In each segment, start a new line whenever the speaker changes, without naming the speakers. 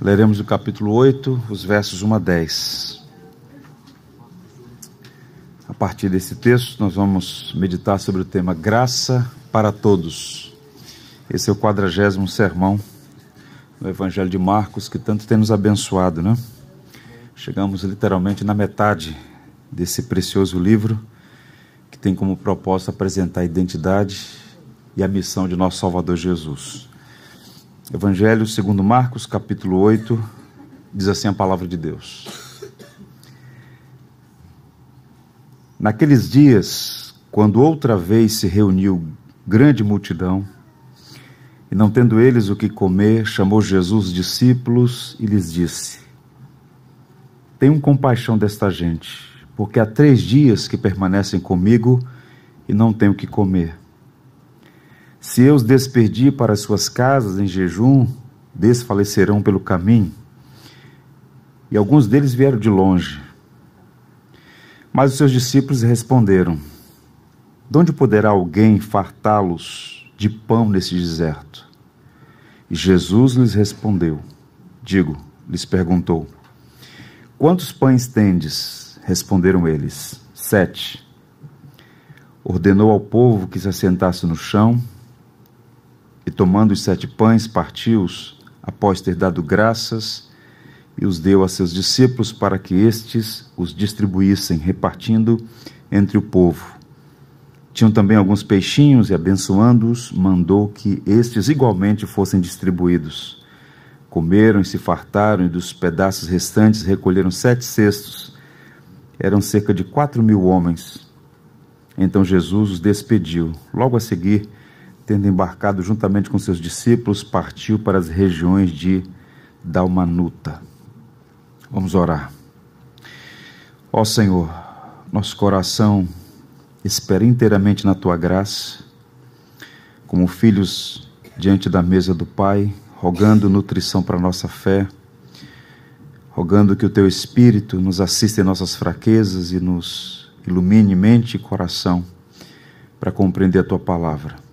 Leremos o capítulo 8, os versos 1 a 10. A partir desse texto, nós vamos meditar sobre o tema Graça para Todos. Esse é o quadragésimo sermão do Evangelho de Marcos, que tanto tem nos abençoado, né? Chegamos literalmente na metade desse precioso livro, que tem como propósito apresentar a identidade e a missão de nosso Salvador Jesus. Evangelho segundo Marcos, capítulo 8, diz assim a palavra de Deus. Naqueles dias, quando outra vez se reuniu grande multidão, e não tendo eles o que comer, chamou Jesus os discípulos e lhes disse: Tenham compaixão desta gente, porque há três dias que permanecem comigo e não têm o que comer. Se eu os desperdi para as suas casas em jejum, desfalecerão pelo caminho. E alguns deles vieram de longe. Mas os seus discípulos responderam: De onde poderá alguém fartá-los de pão nesse deserto? E Jesus lhes respondeu: Digo, lhes perguntou: Quantos pães tendes? Responderam eles: Sete. Ordenou ao povo que se assentasse no chão e tomando os sete pães, partiu-os, após ter dado graças, e os deu a seus discípulos para que estes os distribuíssem, repartindo entre o povo. Tinham também alguns peixinhos e, abençoando-os, mandou que estes igualmente fossem distribuídos. Comeram e se fartaram, e dos pedaços restantes recolheram sete cestos. Eram cerca de quatro mil homens. Então Jesus os despediu. Logo a seguir, tendo embarcado juntamente com seus discípulos, partiu para as regiões de Dalmanuta. Vamos orar. Ó Senhor, nosso coração espera inteiramente na tua graça, como filhos diante da mesa do Pai, rogando nutrição para nossa fé, rogando que o teu Espírito nos assista em nossas fraquezas e nos ilumine mente e coração para compreender a tua palavra.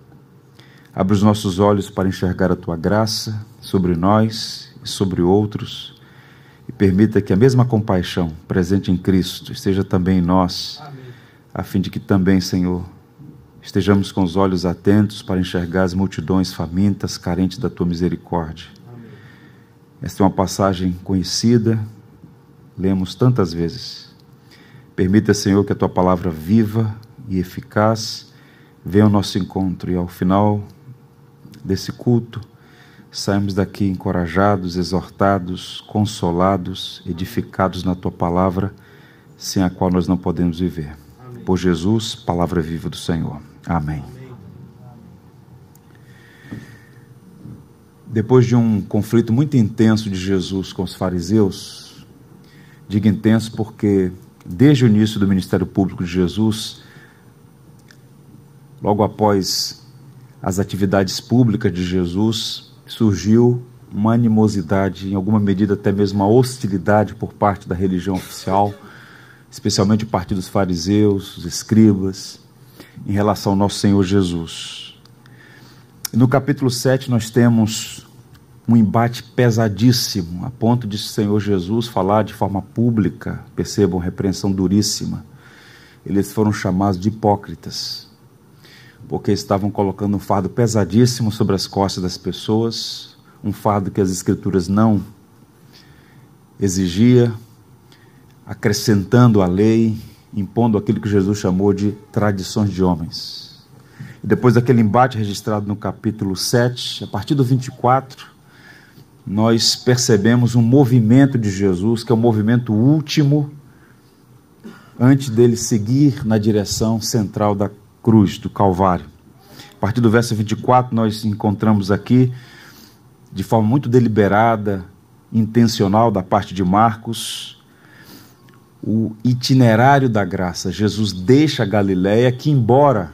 Abre os nossos olhos para enxergar a tua graça sobre nós e sobre outros e permita que a mesma compaixão presente em Cristo esteja também em nós, Amém. a fim de que também, Senhor, estejamos com os olhos atentos para enxergar as multidões famintas, carentes da tua misericórdia. Amém. Esta é uma passagem conhecida, lemos tantas vezes. Permita, Senhor, que a tua palavra viva e eficaz venha ao nosso encontro e ao final desse culto, saímos daqui encorajados, exortados, consolados, edificados na tua palavra, sem a qual nós não podemos viver. Amém. Por Jesus, palavra viva do Senhor. Amém. Amém. Depois de um conflito muito intenso de Jesus com os fariseus, digo intenso porque desde o início do ministério público de Jesus, logo após as atividades públicas de Jesus, surgiu uma animosidade, em alguma medida até mesmo uma hostilidade por parte da religião oficial, especialmente o partido dos fariseus, os escribas, em relação ao nosso Senhor Jesus. No capítulo 7 nós temos um embate pesadíssimo, a ponto de o Senhor Jesus falar de forma pública, percebam, repreensão duríssima. Eles foram chamados de hipócritas porque estavam colocando um fardo pesadíssimo sobre as costas das pessoas, um fardo que as Escrituras não exigia, acrescentando a lei, impondo aquilo que Jesus chamou de tradições de homens. E depois daquele embate registrado no capítulo 7, a partir do 24, nós percebemos um movimento de Jesus, que é o movimento último, antes dele seguir na direção central da cruz, do Calvário. A partir do verso 24, nós encontramos aqui, de forma muito deliberada, intencional da parte de Marcos, o itinerário da graça. Jesus deixa a Galiléia, que, embora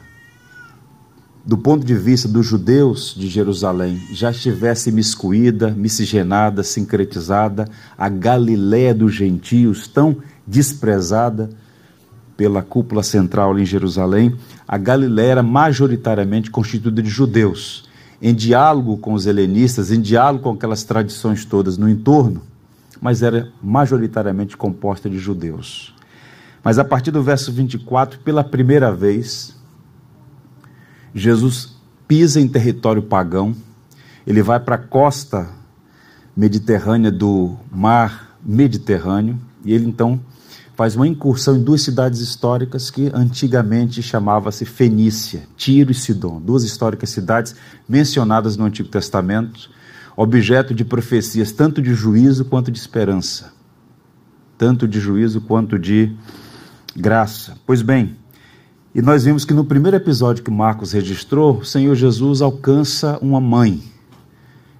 do ponto de vista dos judeus de Jerusalém, já estivesse miscuída, miscigenada, sincretizada, a Galiléia dos gentios, tão desprezada, pela cúpula central em Jerusalém, a Galiléia era majoritariamente constituída de judeus. em diálogo com os helenistas, em diálogo com aquelas tradições todas no entorno, mas era majoritariamente composta de judeus. Mas a partir do verso 24, pela primeira vez, Jesus pisa em território pagão, ele vai para a costa mediterrânea do mar Mediterrâneo, e ele então faz uma incursão em duas cidades históricas que antigamente chamava-se Fenícia, Tiro e Sidom, duas históricas cidades mencionadas no Antigo Testamento, objeto de profecias tanto de juízo quanto de esperança, tanto de juízo quanto de graça. Pois bem, e nós vimos que no primeiro episódio que Marcos registrou, o Senhor Jesus alcança uma mãe.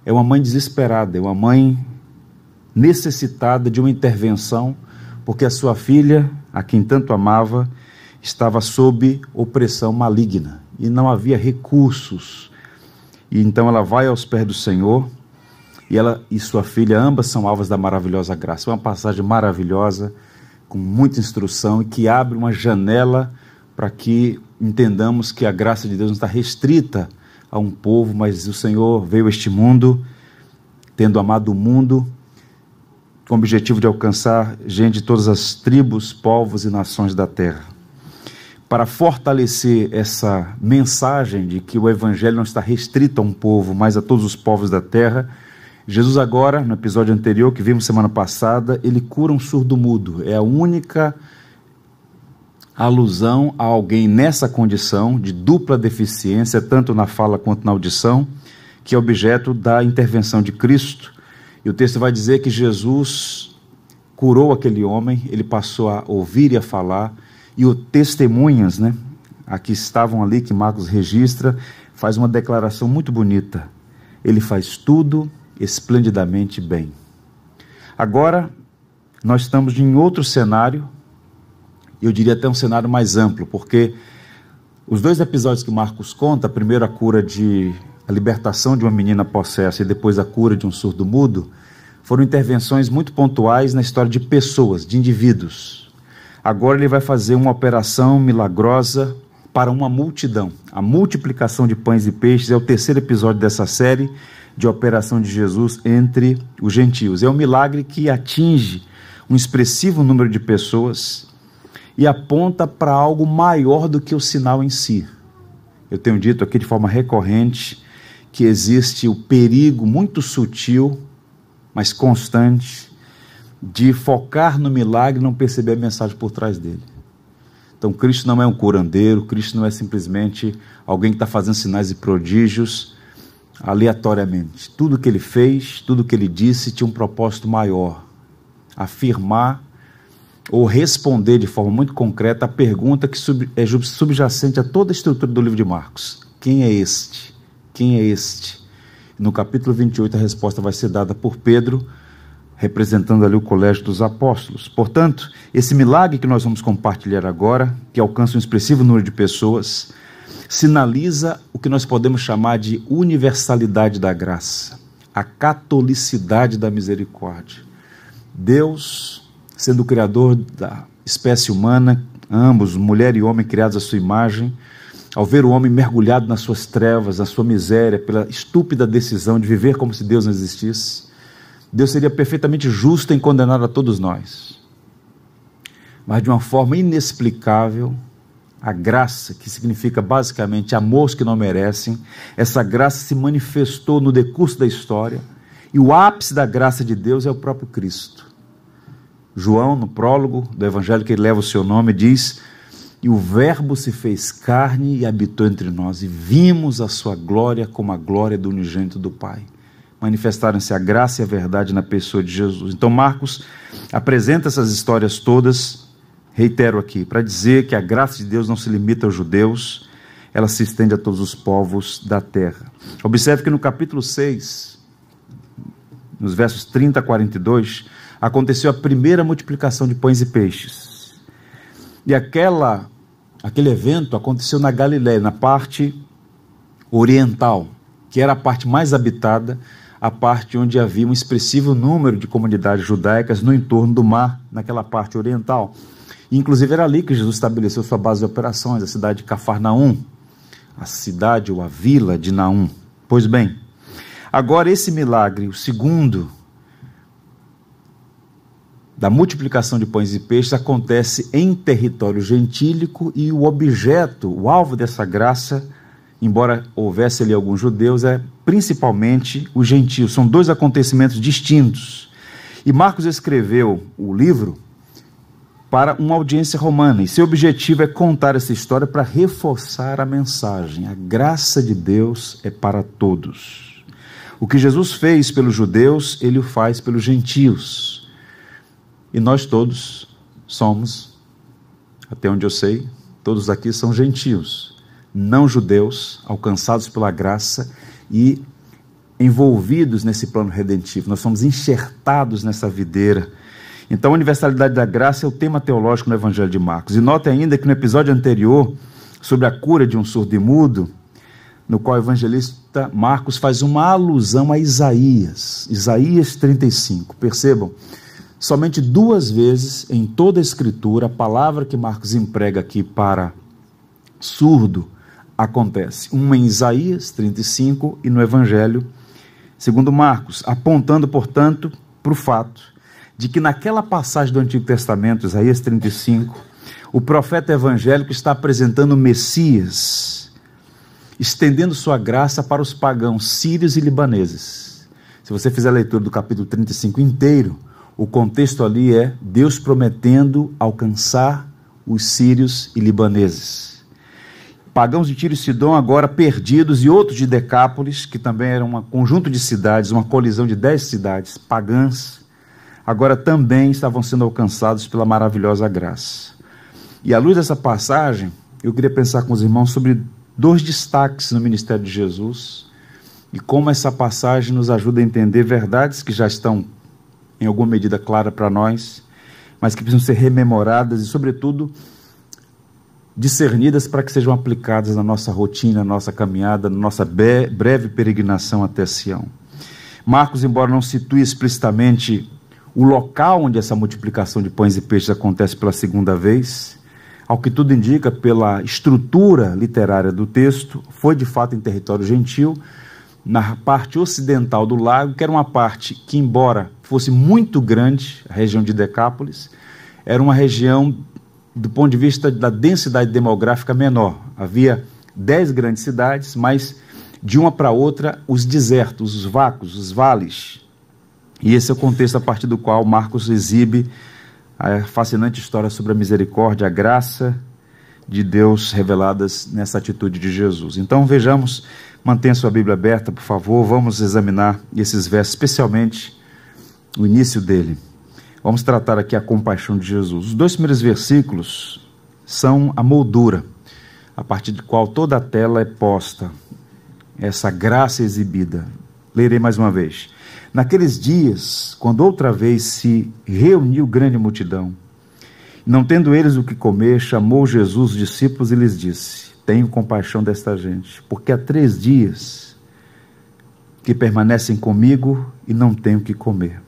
É uma mãe desesperada, é uma mãe necessitada de uma intervenção porque a sua filha, a quem tanto amava, estava sob opressão maligna e não havia recursos. E então ela vai aos pés do Senhor e ela e sua filha, ambas são alvas da maravilhosa graça. É uma passagem maravilhosa, com muita instrução e que abre uma janela para que entendamos que a graça de Deus não está restrita a um povo, mas o Senhor veio a este mundo, tendo amado o mundo, com o objetivo de alcançar gente de todas as tribos, povos e nações da terra. Para fortalecer essa mensagem de que o evangelho não está restrito a um povo, mas a todos os povos da terra, Jesus agora, no episódio anterior que vimos semana passada, ele cura um surdo mudo. É a única alusão a alguém nessa condição de dupla deficiência, tanto na fala quanto na audição, que é objeto da intervenção de Cristo e o texto vai dizer que Jesus curou aquele homem, ele passou a ouvir e a falar, e o testemunhas, né, aqui estavam ali que Marcos registra, faz uma declaração muito bonita. Ele faz tudo esplendidamente bem. Agora, nós estamos em outro cenário, eu diria até um cenário mais amplo, porque os dois episódios que Marcos conta, primeiro a cura de a libertação de uma menina possessa e depois a cura de um surdo mudo, foram intervenções muito pontuais na história de pessoas, de indivíduos. Agora ele vai fazer uma operação milagrosa para uma multidão. A multiplicação de pães e peixes é o terceiro episódio dessa série de operação de Jesus entre os gentios. É um milagre que atinge um expressivo número de pessoas e aponta para algo maior do que o sinal em si. Eu tenho dito aqui de forma recorrente que existe o perigo muito sutil, mas constante, de focar no milagre e não perceber a mensagem por trás dele. Então, Cristo não é um curandeiro, Cristo não é simplesmente alguém que está fazendo sinais e prodígios aleatoriamente. Tudo que ele fez, tudo que ele disse tinha um propósito maior: afirmar ou responder de forma muito concreta a pergunta que é subjacente a toda a estrutura do livro de Marcos: Quem é este? Quem é este? No capítulo 28, a resposta vai ser dada por Pedro, representando ali o colégio dos apóstolos. Portanto, esse milagre que nós vamos compartilhar agora, que alcança um expressivo número de pessoas, sinaliza o que nós podemos chamar de universalidade da graça, a catolicidade da misericórdia. Deus, sendo o criador da espécie humana, ambos, mulher e homem criados à sua imagem, ao ver o homem mergulhado nas suas trevas, na sua miséria, pela estúpida decisão de viver como se Deus não existisse, Deus seria perfeitamente justo em condenar a todos nós. Mas de uma forma inexplicável, a graça, que significa basicamente amor que não merecem, essa graça se manifestou no decurso da história, e o ápice da graça de Deus é o próprio Cristo. João, no prólogo do evangelho que leva o seu nome, diz e o Verbo se fez carne e habitou entre nós, e vimos a sua glória como a glória do unigênito do Pai. Manifestaram-se a graça e a verdade na pessoa de Jesus. Então, Marcos apresenta essas histórias todas, reitero aqui, para dizer que a graça de Deus não se limita aos judeus, ela se estende a todos os povos da terra. Observe que no capítulo 6, nos versos 30 a 42, aconteceu a primeira multiplicação de pães e peixes. E aquela, aquele evento aconteceu na Galiléia, na parte oriental, que era a parte mais habitada, a parte onde havia um expressivo número de comunidades judaicas no entorno do mar, naquela parte oriental. Inclusive era ali que Jesus estabeleceu sua base de operações, a cidade de Cafarnaum, a cidade ou a vila de Naum. Pois bem, agora esse milagre, o segundo, da multiplicação de pães e peixes acontece em território gentílico e o objeto, o alvo dessa graça, embora houvesse ali alguns judeus, é principalmente os gentios. São dois acontecimentos distintos. E Marcos escreveu o livro para uma audiência romana, e seu objetivo é contar essa história para reforçar a mensagem. A graça de Deus é para todos. O que Jesus fez pelos judeus, ele o faz pelos gentios. E nós todos somos, até onde eu sei, todos aqui são gentios, não judeus, alcançados pela graça e envolvidos nesse plano redentivo. Nós somos enxertados nessa videira. Então, a universalidade da graça é o tema teológico no Evangelho de Marcos. E note ainda que no episódio anterior, sobre a cura de um surdo e mudo, no qual o evangelista Marcos faz uma alusão a Isaías, Isaías 35. Percebam, Somente duas vezes em toda a Escritura, a palavra que Marcos emprega aqui para surdo acontece. Uma em Isaías 35 e no Evangelho, segundo Marcos, apontando, portanto, para o fato de que naquela passagem do Antigo Testamento, Isaías 35, o profeta evangélico está apresentando o Messias, estendendo sua graça para os pagãos sírios e libaneses. Se você fizer a leitura do capítulo 35 inteiro, o contexto ali é Deus prometendo alcançar os sírios e libaneses. Pagãos de Tiro e Sidom agora perdidos e outros de Decápolis, que também era um conjunto de cidades, uma colisão de dez cidades pagãs, agora também estavam sendo alcançados pela maravilhosa graça. E à luz dessa passagem, eu queria pensar com os irmãos sobre dois destaques no ministério de Jesus e como essa passagem nos ajuda a entender verdades que já estão em alguma medida clara para nós, mas que precisam ser rememoradas e, sobretudo, discernidas para que sejam aplicadas na nossa rotina, na nossa caminhada, na nossa breve peregrinação até Sião. Marcos, embora não situe explicitamente o local onde essa multiplicação de pães e peixes acontece pela segunda vez, ao que tudo indica pela estrutura literária do texto, foi de fato em território gentil, na parte ocidental do lago, que era uma parte que, embora fosse muito grande, a região de Decápolis, era uma região, do ponto de vista da densidade demográfica, menor. Havia dez grandes cidades, mas de uma para outra, os desertos, os vácuos, os vales. E esse é o contexto a partir do qual Marcos exibe a fascinante história sobre a misericórdia, a graça de Deus reveladas nessa atitude de Jesus. Então vejamos Mantenha sua Bíblia aberta, por favor. Vamos examinar esses versos, especialmente o início dele. Vamos tratar aqui a compaixão de Jesus. Os dois primeiros versículos são a moldura, a partir de qual toda a tela é posta, essa graça exibida. Lerei mais uma vez. Naqueles dias, quando outra vez se reuniu grande multidão, não tendo eles o que comer, chamou Jesus os discípulos e lhes disse: tenho compaixão desta gente, porque há três dias que permanecem comigo e não tenho o que comer.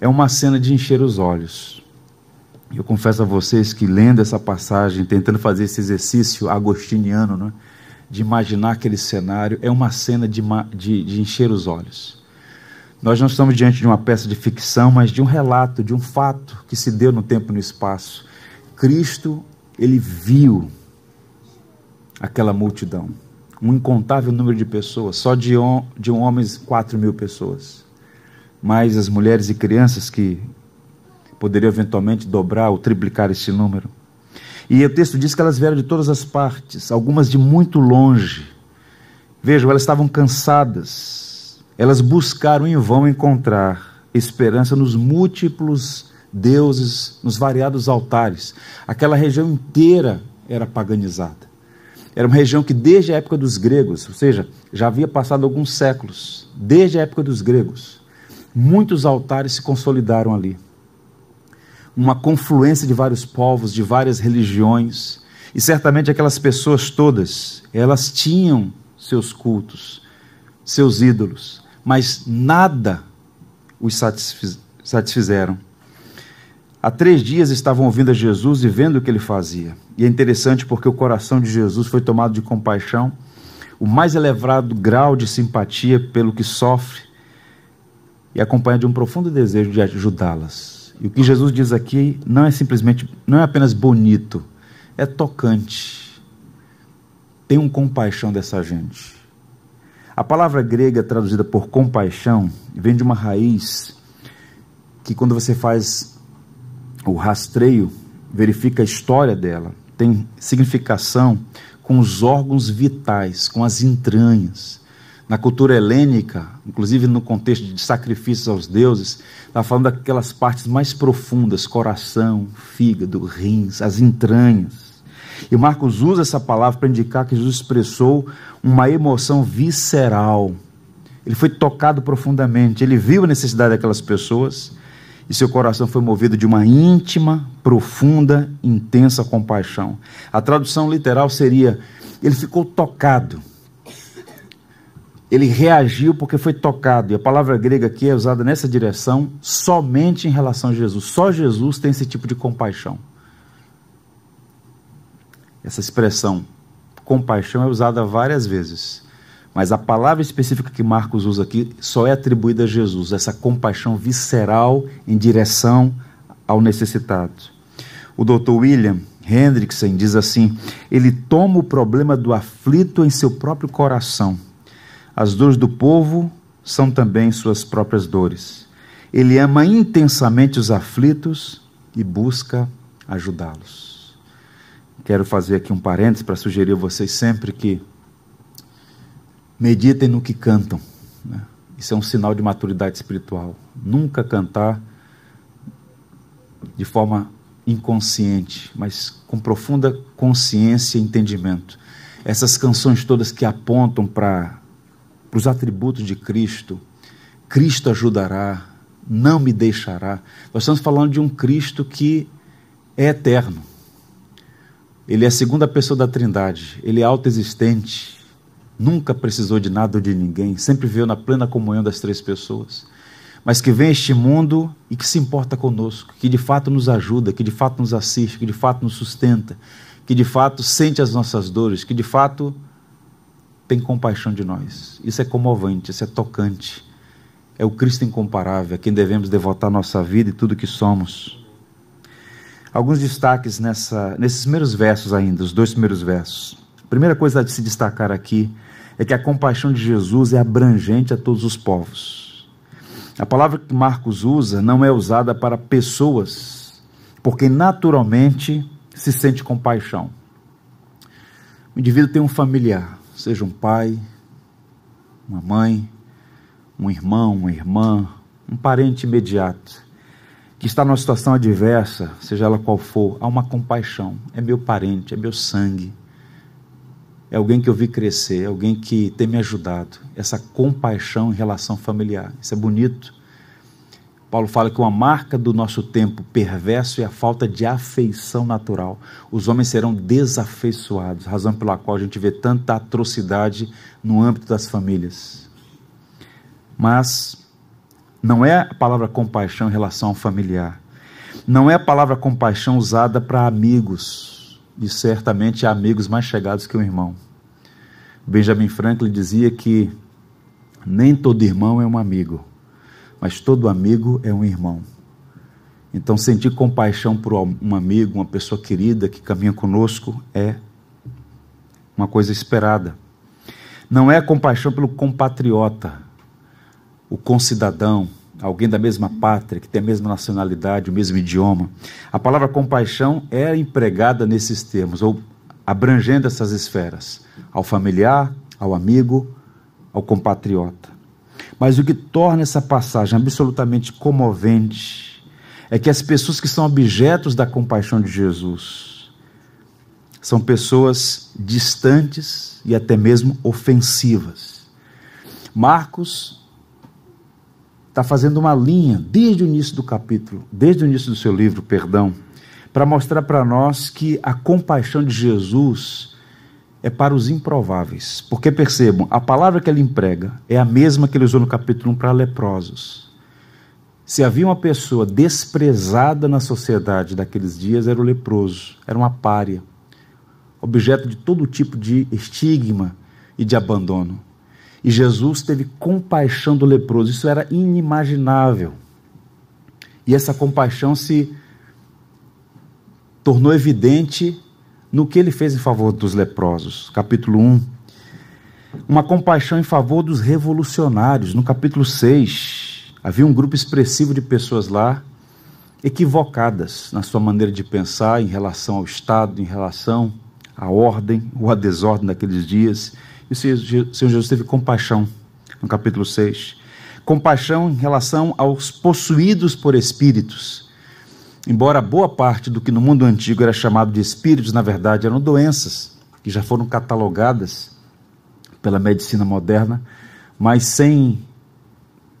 É uma cena de encher os olhos. Eu confesso a vocês que lendo essa passagem, tentando fazer esse exercício agostiniano, né, de imaginar aquele cenário, é uma cena de, de, de encher os olhos. Nós não estamos diante de uma peça de ficção, mas de um relato, de um fato que se deu no tempo e no espaço. Cristo, ele viu aquela multidão. Um incontável número de pessoas, só de, de homens, quatro mil pessoas. Mais as mulheres e crianças que poderiam eventualmente dobrar ou triplicar esse número. E o texto diz que elas vieram de todas as partes, algumas de muito longe. Vejam, elas estavam cansadas. Elas buscaram em vão encontrar esperança nos múltiplos deuses, nos variados altares. Aquela região inteira era paganizada. Era uma região que, desde a época dos gregos, ou seja, já havia passado alguns séculos, desde a época dos gregos, muitos altares se consolidaram ali. Uma confluência de vários povos, de várias religiões, e certamente aquelas pessoas todas, elas tinham seus cultos, seus ídolos, mas nada os satisfizeram. Há três dias estavam ouvindo a Jesus e vendo o que ele fazia. E é interessante porque o coração de Jesus foi tomado de compaixão. o mais elevado grau de simpatia pelo que sofre e acompanha de um profundo desejo de ajudá-las. E o que Jesus diz aqui não é simplesmente, não é apenas bonito, é tocante. Tem um compaixão dessa gente. A palavra grega traduzida por compaixão vem de uma raiz que quando você faz o rastreio, verifica a história dela, tem significação com os órgãos vitais, com as entranhas. Na cultura helênica, inclusive no contexto de sacrifícios aos deuses, está falando daquelas partes mais profundas, coração, fígado, rins, as entranhas. E Marcos usa essa palavra para indicar que Jesus expressou uma emoção visceral. Ele foi tocado profundamente, ele viu a necessidade daquelas pessoas e seu coração foi movido de uma íntima, profunda, intensa compaixão. A tradução literal seria: ele ficou tocado. Ele reagiu porque foi tocado. E a palavra grega aqui é usada nessa direção somente em relação a Jesus. Só Jesus tem esse tipo de compaixão. Essa expressão compaixão é usada várias vezes. Mas a palavra específica que Marcos usa aqui só é atribuída a Jesus, essa compaixão visceral em direção ao necessitado. O Dr. William Hendrickson diz assim: ele toma o problema do aflito em seu próprio coração. As dores do povo são também suas próprias dores. Ele ama intensamente os aflitos e busca ajudá-los. Quero fazer aqui um parênteses para sugerir a vocês sempre que meditem no que cantam. Né? Isso é um sinal de maturidade espiritual. Nunca cantar de forma inconsciente, mas com profunda consciência e entendimento. Essas canções todas que apontam para os atributos de Cristo, Cristo ajudará, não me deixará. Nós estamos falando de um Cristo que é eterno. Ele é a segunda pessoa da Trindade, ele é autoexistente, nunca precisou de nada ou de ninguém, sempre viveu na plena comunhão das três pessoas, mas que vem a este mundo e que se importa conosco, que de fato nos ajuda, que de fato nos assiste, que de fato nos sustenta, que de fato sente as nossas dores, que de fato tem compaixão de nós. Isso é comovente, isso é tocante. É o Cristo incomparável, a quem devemos devotar nossa vida e tudo que somos. Alguns destaques nessa, nesses primeiros versos ainda, os dois primeiros versos. Primeira coisa a se destacar aqui é que a compaixão de Jesus é abrangente a todos os povos. A palavra que Marcos usa não é usada para pessoas, porque naturalmente se sente compaixão. O indivíduo tem um familiar, seja um pai, uma mãe, um irmão, uma irmã, um parente imediato, que está numa situação adversa, seja ela qual for, há uma compaixão. É meu parente, é meu sangue é alguém que eu vi crescer, é alguém que tem me ajudado. Essa compaixão em relação familiar. Isso é bonito. Paulo fala que uma marca do nosso tempo perverso é a falta de afeição natural. Os homens serão desafeiçoados, razão pela qual a gente vê tanta atrocidade no âmbito das famílias. Mas não é a palavra compaixão em relação ao familiar. Não é a palavra compaixão usada para amigos e certamente há amigos mais chegados que um irmão. Benjamin Franklin dizia que nem todo irmão é um amigo, mas todo amigo é um irmão. Então, sentir compaixão por um amigo, uma pessoa querida que caminha conosco, é uma coisa esperada. Não é compaixão pelo compatriota, o concidadão, alguém da mesma pátria, que tem a mesma nacionalidade, o mesmo idioma. A palavra compaixão é empregada nesses termos, ou abrangendo essas esferas, ao familiar, ao amigo, ao compatriota. Mas o que torna essa passagem absolutamente comovente é que as pessoas que são objetos da compaixão de Jesus são pessoas distantes e até mesmo ofensivas. Marcos está fazendo uma linha desde o início do capítulo, desde o início do seu livro, perdão, para mostrar para nós que a compaixão de Jesus é para os improváveis. Porque percebam, a palavra que ele emprega é a mesma que ele usou no capítulo 1 para leprosos. Se havia uma pessoa desprezada na sociedade daqueles dias, era o leproso, era uma pária, objeto de todo tipo de estigma e de abandono. E Jesus teve compaixão do leproso, isso era inimaginável. E essa compaixão se tornou evidente no que ele fez em favor dos leprosos. Capítulo 1. Uma compaixão em favor dos revolucionários. No capítulo 6, havia um grupo expressivo de pessoas lá equivocadas na sua maneira de pensar em relação ao Estado, em relação à ordem ou à desordem daqueles dias. E o Senhor Jesus teve compaixão no capítulo 6. Compaixão em relação aos possuídos por espíritos. Embora boa parte do que no mundo antigo era chamado de espíritos, na verdade eram doenças que já foram catalogadas pela medicina moderna, mas sem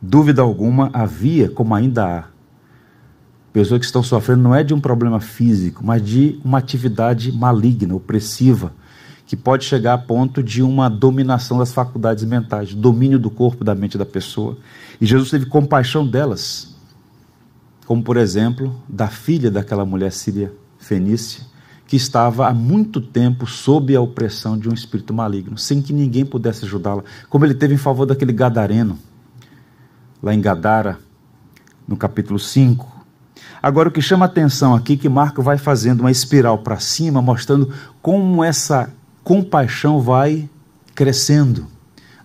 dúvida alguma havia, como ainda há, pessoas que estão sofrendo não é de um problema físico, mas de uma atividade maligna, opressiva, que pode chegar a ponto de uma dominação das faculdades mentais, domínio do corpo, da mente da pessoa. E Jesus teve compaixão delas, como por exemplo, da filha daquela mulher síria fenícia, que estava há muito tempo sob a opressão de um espírito maligno, sem que ninguém pudesse ajudá-la, como ele teve em favor daquele gadareno, lá em Gadara, no capítulo 5. Agora, o que chama atenção aqui é que Marco vai fazendo uma espiral para cima, mostrando como essa compaixão vai crescendo,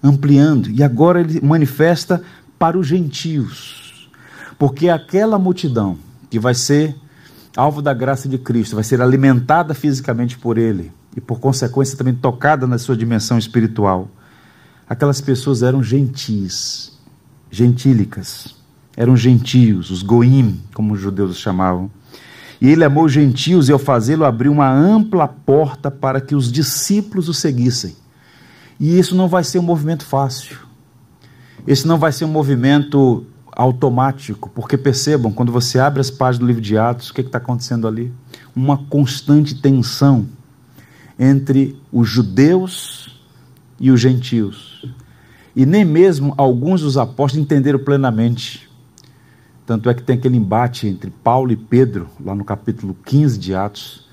ampliando, e agora ele manifesta para os gentios, porque aquela multidão que vai ser alvo da graça de Cristo, vai ser alimentada fisicamente por Ele e, por consequência, também tocada na sua dimensão espiritual. Aquelas pessoas eram gentis, gentílicas, eram gentios, os goim, como os judeus chamavam. E ele amou os gentios e, ao fazê-lo, abriu uma ampla porta para que os discípulos o seguissem. E isso não vai ser um movimento fácil. Esse não vai ser um movimento automático, porque percebam, quando você abre as páginas do livro de Atos, o que está acontecendo ali? Uma constante tensão entre os judeus e os gentios. E nem mesmo alguns dos apóstolos entenderam plenamente tanto é que tem aquele embate entre Paulo e Pedro, lá no capítulo 15 de Atos.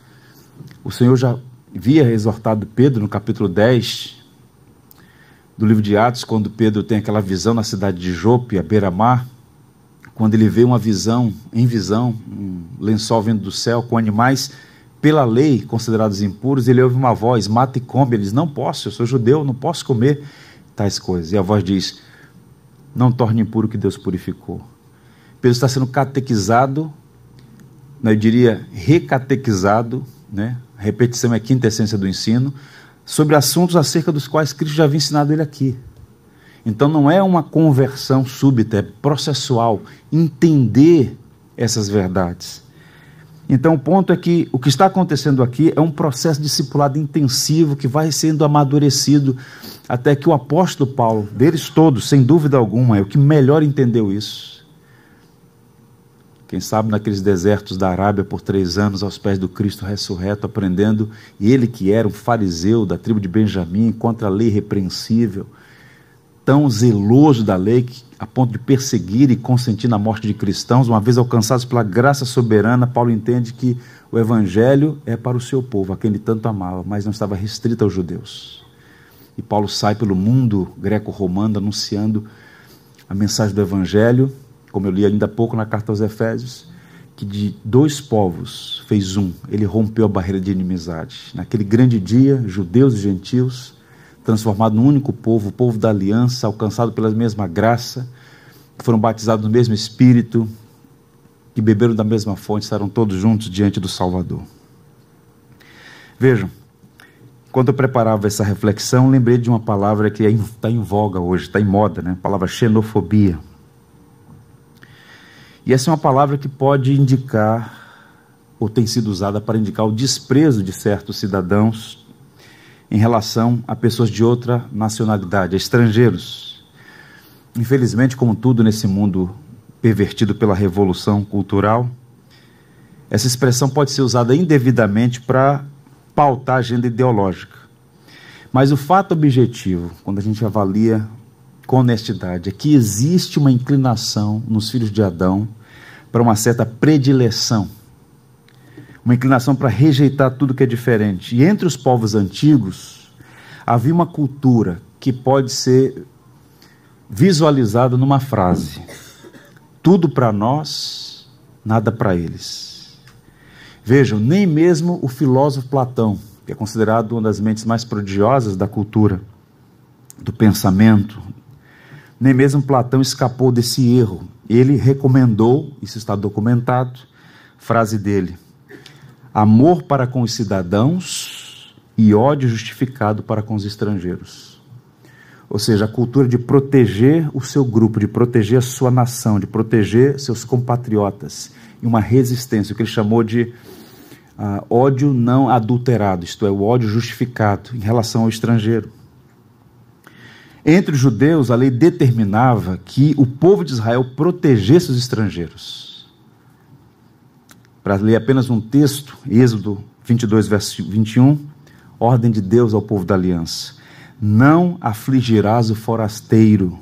O Senhor já havia exortado Pedro no capítulo 10 do livro de Atos, quando Pedro tem aquela visão na cidade de Jope, à beira-mar, quando ele vê uma visão, em visão, um lençol vindo do céu com animais pela lei considerados impuros, ele ouve uma voz, mata e come. Ele diz: Não posso, eu sou judeu, não posso comer tais coisas. E a voz diz: Não torne impuro o que Deus purificou. Pedro está sendo catequizado, né, eu diria recatequizado, né? a repetição é a quinta essência do ensino, sobre assuntos acerca dos quais Cristo já havia ensinado ele aqui. Então não é uma conversão súbita, é processual, entender essas verdades. Então o ponto é que o que está acontecendo aqui é um processo discipulado intensivo que vai sendo amadurecido até que o apóstolo Paulo, deles todos, sem dúvida alguma, é o que melhor entendeu isso quem sabe naqueles desertos da Arábia por três anos aos pés do Cristo ressurreto, aprendendo, e ele que era um fariseu da tribo de Benjamim, contra a lei repreensível, tão zeloso da lei que, a ponto de perseguir e consentir na morte de cristãos, uma vez alcançados pela graça soberana, Paulo entende que o evangelho é para o seu povo, a quem ele tanto amava, mas não estava restrito aos judeus. E Paulo sai pelo mundo greco-romano anunciando a mensagem do evangelho como eu li ainda há pouco na carta aos Efésios, que de dois povos fez um, ele rompeu a barreira de inimizade. Naquele grande dia, judeus e gentios, transformados num único povo, o povo da aliança, alcançado pela mesma graça, foram batizados no mesmo Espírito, que beberam da mesma fonte, estarão todos juntos diante do Salvador. Vejam, quando eu preparava essa reflexão, lembrei de uma palavra que está em voga hoje, está em moda, né? a palavra xenofobia. E essa é uma palavra que pode indicar, ou tem sido usada para indicar o desprezo de certos cidadãos em relação a pessoas de outra nacionalidade, a estrangeiros. Infelizmente, como tudo nesse mundo pervertido pela revolução cultural, essa expressão pode ser usada indevidamente para pautar a agenda ideológica. Mas o fato objetivo, quando a gente avalia com honestidade é que existe uma inclinação nos filhos de Adão para uma certa predileção, uma inclinação para rejeitar tudo que é diferente. E entre os povos antigos, Havia uma cultura que pode ser visualizada numa frase: tudo para nós, nada para eles. Vejam, nem mesmo o filósofo Platão, que é considerado uma das mentes mais prodigiosas da cultura, do pensamento, nem mesmo Platão escapou desse erro. Ele recomendou, isso está documentado, frase dele: amor para com os cidadãos e ódio justificado para com os estrangeiros. Ou seja, a cultura de proteger o seu grupo, de proteger a sua nação, de proteger seus compatriotas, e uma resistência, o que ele chamou de uh, ódio não adulterado, isto é, o ódio justificado em relação ao estrangeiro. Entre os judeus, a lei determinava que o povo de Israel protegesse os estrangeiros. Para ler apenas um texto, Êxodo 22, verso 21, ordem de Deus ao povo da aliança: Não afligirás o forasteiro,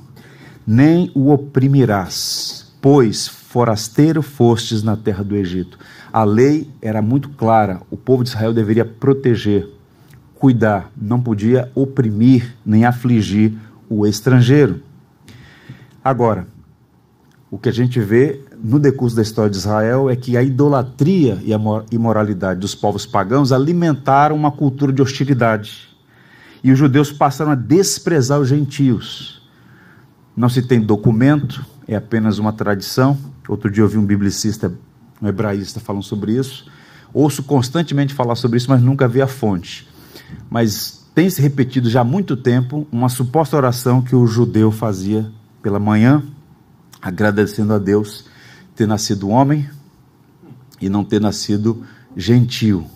nem o oprimirás, pois forasteiro fostes na terra do Egito. A lei era muito clara, o povo de Israel deveria proteger, cuidar, não podia oprimir nem afligir o estrangeiro. Agora, o que a gente vê no decurso da história de Israel é que a idolatria e a imoralidade dos povos pagãos alimentaram uma cultura de hostilidade. E os judeus passaram a desprezar os gentios. Não se tem documento, é apenas uma tradição. Outro dia eu vi um biblicista, um hebraísta, falando sobre isso. Ouço constantemente falar sobre isso, mas nunca vi a fonte. Mas tem se repetido já há muito tempo uma suposta oração que o judeu fazia pela manhã, agradecendo a Deus ter nascido homem e não ter nascido gentil.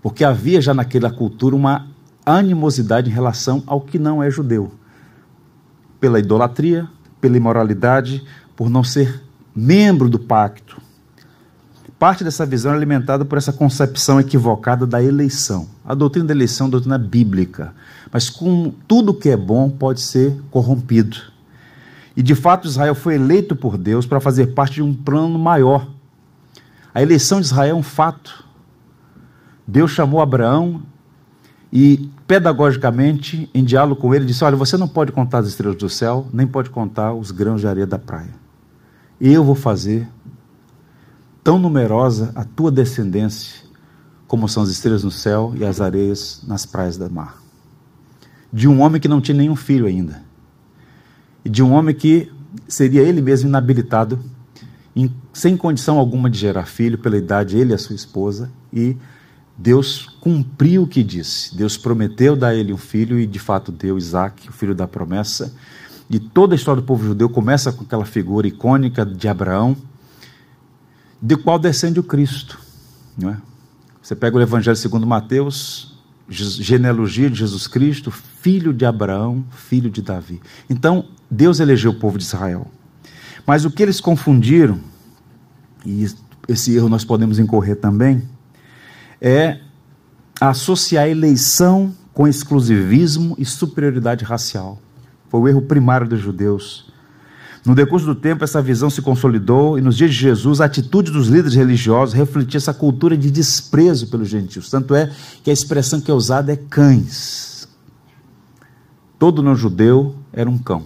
Porque havia já naquela cultura uma animosidade em relação ao que não é judeu. Pela idolatria, pela imoralidade, por não ser membro do pacto, Parte dessa visão é alimentada por essa concepção equivocada da eleição. A doutrina da eleição é doutrina bíblica, mas com tudo que é bom pode ser corrompido. E de fato Israel foi eleito por Deus para fazer parte de um plano maior. A eleição de Israel é um fato. Deus chamou Abraão e, pedagogicamente, em diálogo com ele, disse: Olha, você não pode contar as estrelas do céu, nem pode contar os grãos de areia da praia. Eu vou fazer tão numerosa a tua descendência como são as estrelas no céu e as areias nas praias do mar. De um homem que não tinha nenhum filho ainda. E de um homem que seria ele mesmo inabilitado, em, sem condição alguma de gerar filho, pela idade, ele e a sua esposa, e Deus cumpriu o que disse. Deus prometeu dar a ele um filho e de fato deu Isaac, o filho da promessa. E toda a história do povo judeu começa com aquela figura icônica de Abraão, de qual descende o Cristo. Não é? Você pega o Evangelho segundo Mateus, genealogia de Jesus Cristo, filho de Abraão, filho de Davi. Então, Deus elegeu o povo de Israel. Mas o que eles confundiram, e esse erro nós podemos incorrer também, é associar eleição com exclusivismo e superioridade racial. Foi o erro primário dos judeus. No decurso do tempo, essa visão se consolidou e nos dias de Jesus, a atitude dos líderes religiosos refletia essa cultura de desprezo pelos gentios. Tanto é que a expressão que é usada é cães. Todo não-judeu era um cão.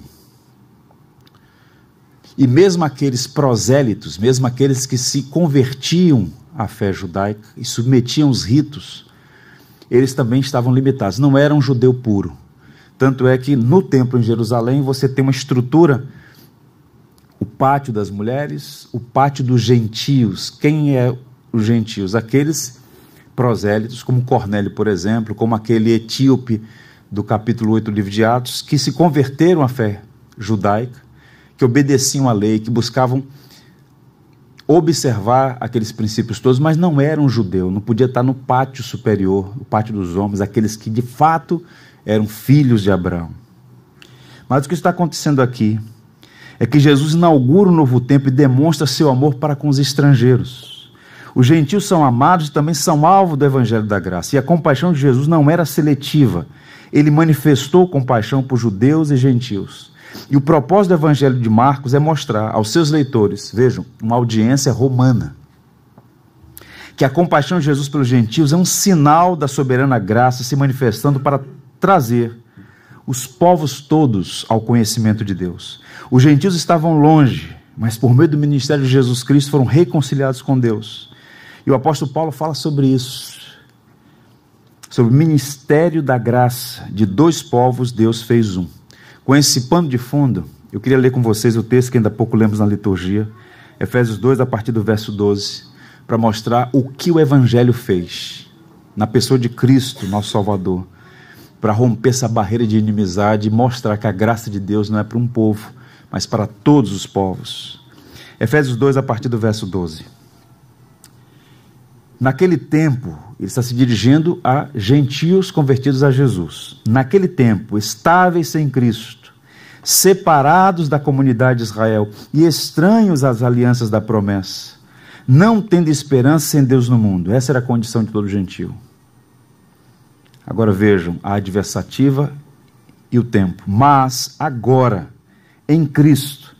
E mesmo aqueles prosélitos, mesmo aqueles que se convertiam à fé judaica e submetiam os ritos, eles também estavam limitados, não eram um judeu puro. Tanto é que no templo em Jerusalém você tem uma estrutura o pátio das mulheres, o pátio dos gentios. Quem é os gentios? Aqueles prosélitos, como Cornélio, por exemplo, como aquele etíope do capítulo 8 do livro de Atos, que se converteram à fé judaica, que obedeciam à lei, que buscavam observar aqueles princípios todos, mas não eram judeu, não podia estar no pátio superior, o pátio dos homens, aqueles que de fato eram filhos de Abraão. Mas o que está acontecendo aqui é que Jesus inaugura o um novo tempo e demonstra seu amor para com os estrangeiros. Os gentios são amados e também são alvo do evangelho da graça. E a compaixão de Jesus não era seletiva. Ele manifestou compaixão por judeus e gentios. E o propósito do evangelho de Marcos é mostrar aos seus leitores, vejam, uma audiência romana, que a compaixão de Jesus pelos gentios é um sinal da soberana graça se manifestando para trazer os povos todos ao conhecimento de Deus. Os gentios estavam longe, mas por meio do ministério de Jesus Cristo foram reconciliados com Deus. E o apóstolo Paulo fala sobre isso. Sobre o ministério da graça de dois povos, Deus fez um. Com esse pano de fundo, eu queria ler com vocês o texto que ainda há pouco lemos na liturgia, Efésios 2, a partir do verso 12, para mostrar o que o Evangelho fez na pessoa de Cristo, nosso Salvador, para romper essa barreira de inimizade e mostrar que a graça de Deus não é para um povo, mas para todos os povos. Efésios 2, a partir do verso 12. Naquele tempo, ele está se dirigindo a gentios convertidos a Jesus. Naquele tempo, estáveis sem Cristo, separados da comunidade de Israel e estranhos às alianças da promessa, não tendo esperança sem Deus no mundo. Essa era a condição de todo gentio. Agora vejam a adversativa e o tempo. Mas agora, em Cristo,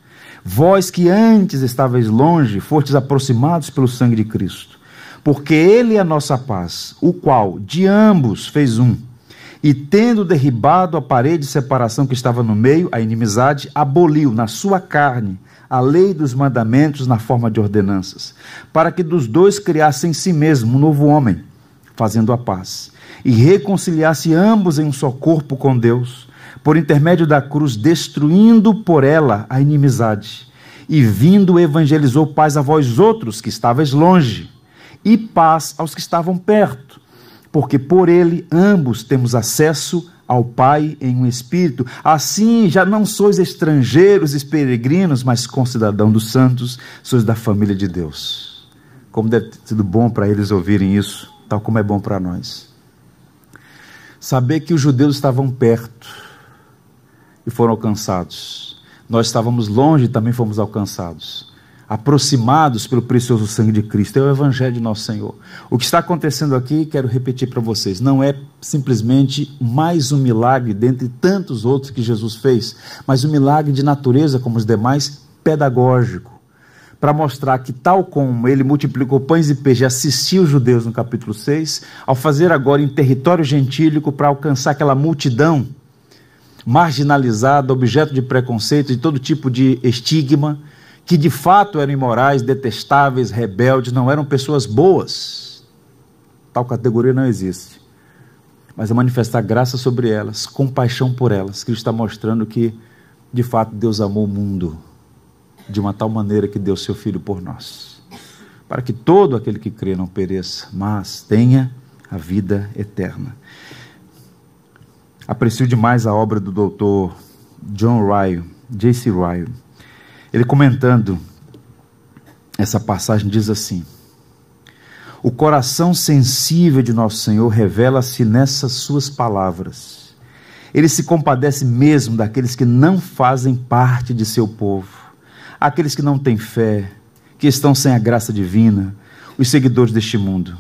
vós que antes estáveis longe, fostes aproximados pelo sangue de Cristo porque ele é a nossa paz, o qual de ambos fez um. E tendo derribado a parede de separação que estava no meio, a inimizade, aboliu na sua carne a lei dos mandamentos na forma de ordenanças, para que dos dois criasse em si mesmo um novo homem, fazendo a paz, e reconciliasse ambos em um só corpo com Deus, por intermédio da cruz, destruindo por ela a inimizade. E vindo evangelizou paz a vós outros que estavais longe e paz aos que estavam perto, porque por ele ambos temos acesso ao Pai em um espírito. Assim já não sois estrangeiros e peregrinos, mas concidadão dos santos, sois da família de Deus. Como deve ter sido bom para eles ouvirem isso, tal como é bom para nós. Saber que os judeus estavam perto e foram alcançados. Nós estávamos longe e também fomos alcançados aproximados pelo precioso sangue de Cristo. É o Evangelho de nosso Senhor. O que está acontecendo aqui, quero repetir para vocês, não é simplesmente mais um milagre dentre tantos outros que Jesus fez, mas um milagre de natureza, como os demais, pedagógico. Para mostrar que, tal como ele multiplicou pães e peixes e assistiu os judeus no capítulo 6, ao fazer agora em território gentílico para alcançar aquela multidão marginalizada, objeto de preconceito, de todo tipo de estigma, que de fato eram imorais, detestáveis, rebeldes, não eram pessoas boas. Tal categoria não existe. Mas é manifestar graça sobre elas, compaixão por elas. Cristo está mostrando que, de fato, Deus amou o mundo de uma tal maneira que deu seu Filho por nós. Para que todo aquele que crê não pereça, mas tenha a vida eterna. Aprecio demais a obra do doutor John Ryle, J.C. Ryle ele comentando essa passagem diz assim: O coração sensível de nosso Senhor revela-se nessas suas palavras. Ele se compadece mesmo daqueles que não fazem parte de seu povo, aqueles que não têm fé, que estão sem a graça divina, os seguidores deste mundo.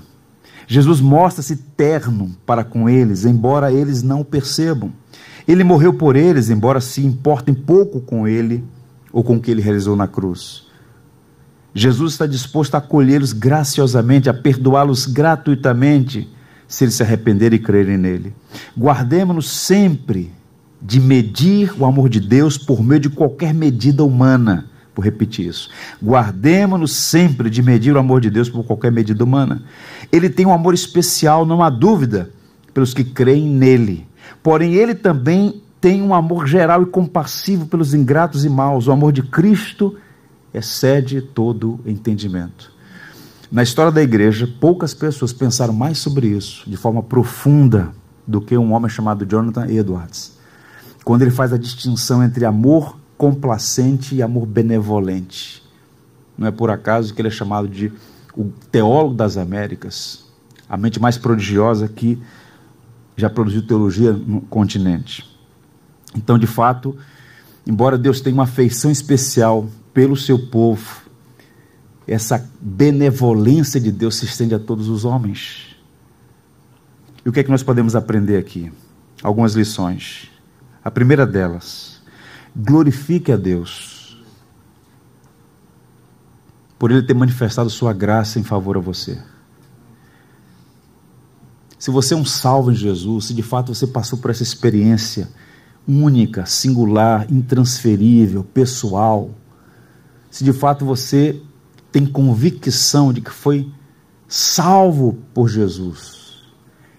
Jesus mostra-se terno para com eles, embora eles não o percebam. Ele morreu por eles, embora se importem pouco com ele ou com o que ele realizou na cruz. Jesus está disposto a acolhê-los graciosamente, a perdoá-los gratuitamente, se eles se arrependerem e crerem nele. Guardemos-nos sempre de medir o amor de Deus por meio de qualquer medida humana. Vou repetir isso. Guardemos-nos sempre de medir o amor de Deus por qualquer medida humana. Ele tem um amor especial, não há dúvida, pelos que creem nele. Porém, ele também tem um amor geral e compassivo pelos ingratos e maus. O amor de Cristo excede todo entendimento. Na história da igreja, poucas pessoas pensaram mais sobre isso de forma profunda do que um homem chamado Jonathan Edwards, quando ele faz a distinção entre amor complacente e amor benevolente. Não é por acaso que ele é chamado de o teólogo das Américas, a mente mais prodigiosa que já produziu teologia no continente. Então, de fato, embora Deus tenha uma afeição especial pelo seu povo, essa benevolência de Deus se estende a todos os homens. E o que é que nós podemos aprender aqui? Algumas lições. A primeira delas, glorifique a Deus por Ele ter manifestado Sua graça em favor a você. Se você é um salvo em Jesus, se de fato você passou por essa experiência única, singular, intransferível, pessoal, se de fato você tem convicção de que foi salvo por Jesus,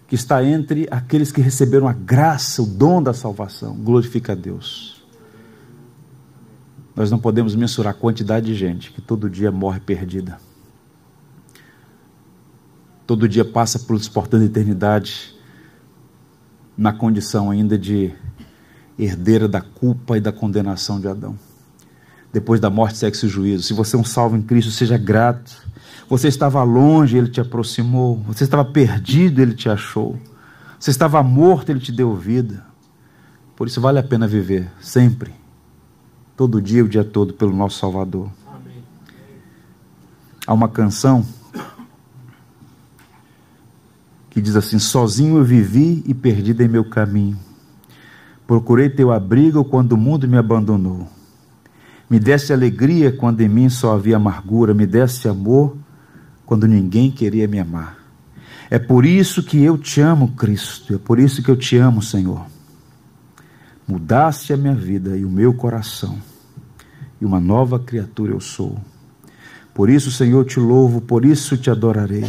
que está entre aqueles que receberam a graça, o dom da salvação, glorifica a Deus. Nós não podemos mensurar a quantidade de gente que todo dia morre perdida. Todo dia passa por portando a eternidade na condição ainda de herdeira da culpa e da condenação de Adão. Depois da morte, sexo e juízo. Se você é um salvo em Cristo, seja grato. Você estava longe, ele te aproximou. Você estava perdido, ele te achou. Você estava morto, ele te deu vida. Por isso vale a pena viver sempre, todo dia, o dia todo, pelo nosso Salvador. Amém. Há uma canção que diz assim: Sozinho eu vivi e perdido em meu caminho Procurei teu abrigo quando o mundo me abandonou. Me desse alegria quando em mim só havia amargura. Me desse amor quando ninguém queria me amar. É por isso que eu te amo, Cristo. É por isso que eu te amo, Senhor. Mudaste a minha vida e o meu coração. E uma nova criatura eu sou. Por isso, Senhor, te louvo, por isso te adorarei.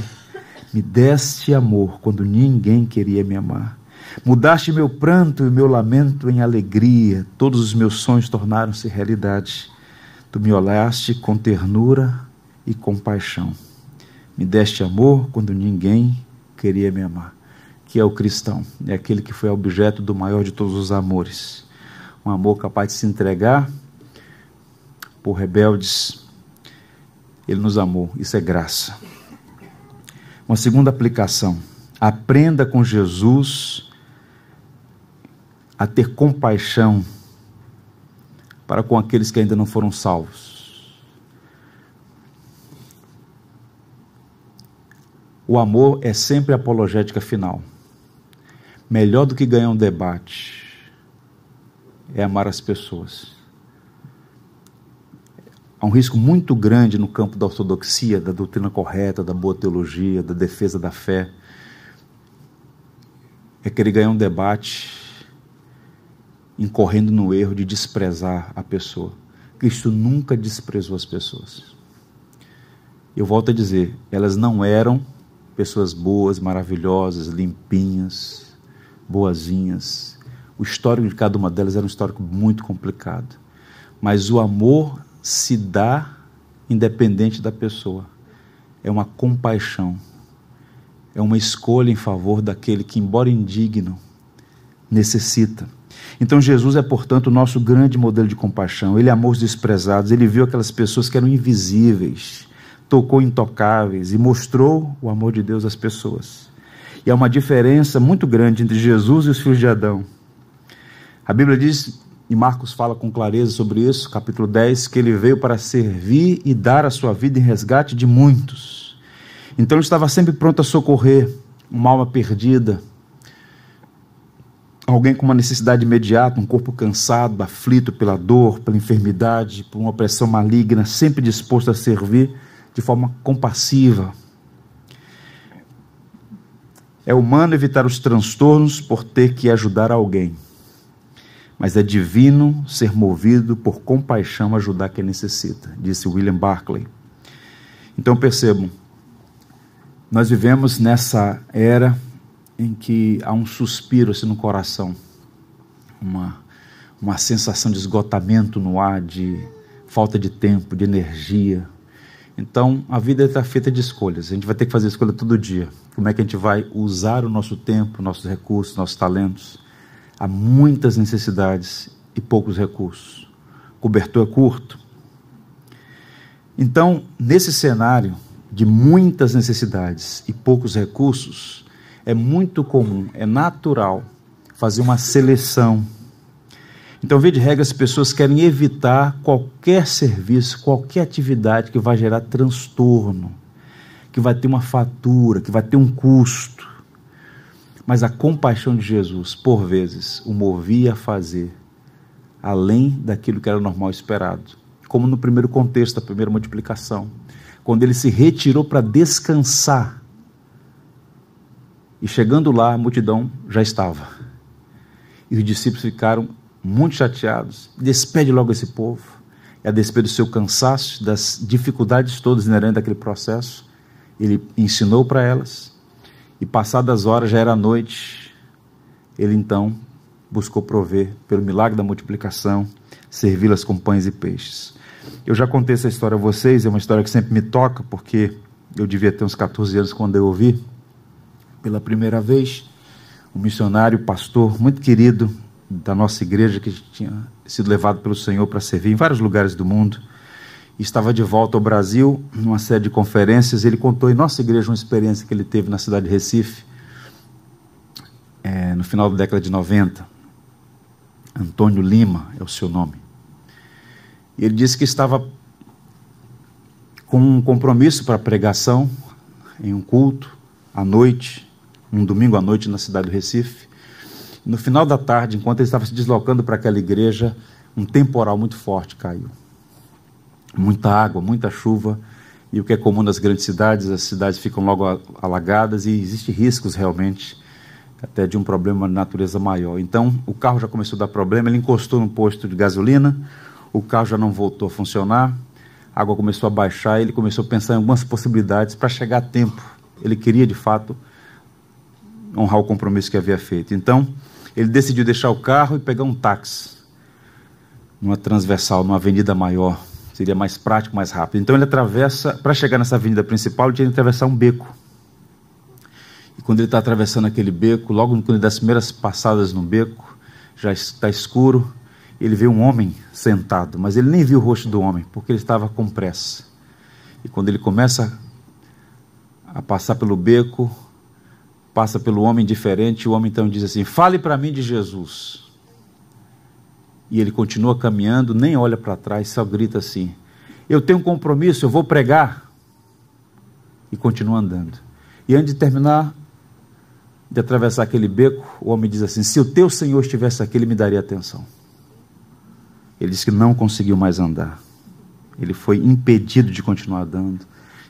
Me deste amor quando ninguém queria me amar. Mudaste meu pranto e meu lamento em alegria, todos os meus sonhos tornaram-se realidade. Tu me olhaste com ternura e compaixão. Me deste amor quando ninguém queria me amar. Que é o cristão, é aquele que foi objeto do maior de todos os amores. Um amor capaz de se entregar por rebeldes. Ele nos amou, isso é graça. Uma segunda aplicação: aprenda com Jesus a ter compaixão para com aqueles que ainda não foram salvos. O amor é sempre apologética final. Melhor do que ganhar um debate é amar as pessoas. Há um risco muito grande no campo da ortodoxia, da doutrina correta, da boa teologia, da defesa da fé. É querer ganhar um debate incorrendo no erro de desprezar a pessoa. Cristo nunca desprezou as pessoas. Eu volto a dizer, elas não eram pessoas boas, maravilhosas, limpinhas, boazinhas. O histórico de cada uma delas era um histórico muito complicado. Mas o amor se dá independente da pessoa. É uma compaixão. É uma escolha em favor daquele que, embora indigno, necessita. Então Jesus é, portanto, o nosso grande modelo de compaixão. Ele amou os desprezados, ele viu aquelas pessoas que eram invisíveis, tocou intocáveis e mostrou o amor de Deus às pessoas. E há uma diferença muito grande entre Jesus e os filhos de Adão. A Bíblia diz, e Marcos fala com clareza sobre isso, capítulo 10, que ele veio para servir e dar a sua vida em resgate de muitos. Então ele estava sempre pronto a socorrer uma alma perdida, alguém com uma necessidade imediata, um corpo cansado, aflito pela dor, pela enfermidade, por uma opressão maligna, sempre disposto a servir de forma compassiva. É humano evitar os transtornos por ter que ajudar alguém, mas é divino ser movido por compaixão a ajudar quem necessita, disse William Barclay. Então percebam, nós vivemos nessa era em que há um suspiro assim no coração, uma, uma sensação de esgotamento no ar, de falta de tempo, de energia. Então, a vida está feita de escolhas. A gente vai ter que fazer escolha todo dia. Como é que a gente vai usar o nosso tempo, nossos recursos, nossos talentos? Há muitas necessidades e poucos recursos. O cobertor é curto. Então, nesse cenário de muitas necessidades e poucos recursos, é muito comum, é natural fazer uma seleção. Então, via de regra, as pessoas querem evitar qualquer serviço, qualquer atividade que vai gerar transtorno, que vai ter uma fatura, que vai ter um custo. Mas a compaixão de Jesus, por vezes, o movia a fazer além daquilo que era normal esperado. Como no primeiro contexto, a primeira multiplicação, quando ele se retirou para descansar E chegando lá, a multidão já estava. E os discípulos ficaram muito chateados. Despede logo esse povo. E a despeito do seu cansaço, das dificuldades todas inerentes àquele processo, ele ensinou para elas. E passadas horas, já era noite, ele então buscou prover, pelo milagre da multiplicação, servi-las com pães e peixes. Eu já contei essa história a vocês, é uma história que sempre me toca, porque eu devia ter uns 14 anos quando eu ouvi pela primeira vez um missionário, pastor muito querido da nossa igreja, que tinha sido levado pelo Senhor para servir em vários lugares do mundo. Estava de volta ao Brasil, numa série de conferências. Ele contou em nossa igreja uma experiência que ele teve na cidade de Recife, é, no final da década de 90. Antônio Lima é o seu nome. Ele disse que estava com um compromisso para pregação em um culto à noite, um domingo à noite na cidade do Recife. No final da tarde, enquanto ele estava se deslocando para aquela igreja, um temporal muito forte caiu. Muita água, muita chuva, e o que é comum nas grandes cidades, as cidades ficam logo alagadas e existem riscos realmente até de um problema de natureza maior. Então, o carro já começou a dar problema, ele encostou no posto de gasolina, o carro já não voltou a funcionar, a água começou a baixar, ele começou a pensar em algumas possibilidades para chegar a tempo. Ele queria, de fato, honrar o compromisso que havia feito. Então, ele decidiu deixar o carro e pegar um táxi numa transversal, numa avenida maior. Seria mais prático, mais rápido. Então ele atravessa, para chegar nessa avenida principal, ele tinha que atravessar um beco. E quando ele está atravessando aquele beco, logo quando ele dá as primeiras passadas no beco, já está escuro, ele vê um homem sentado, mas ele nem viu o rosto do homem, porque ele estava com pressa. E quando ele começa a passar pelo beco, passa pelo homem diferente, o homem então diz assim: Fale para mim de Jesus. E ele continua caminhando, nem olha para trás, só grita assim: Eu tenho um compromisso, eu vou pregar. E continua andando. E antes de terminar de atravessar aquele beco, o homem diz assim: Se o teu Senhor estivesse aqui, ele me daria atenção. Ele disse que não conseguiu mais andar. Ele foi impedido de continuar andando.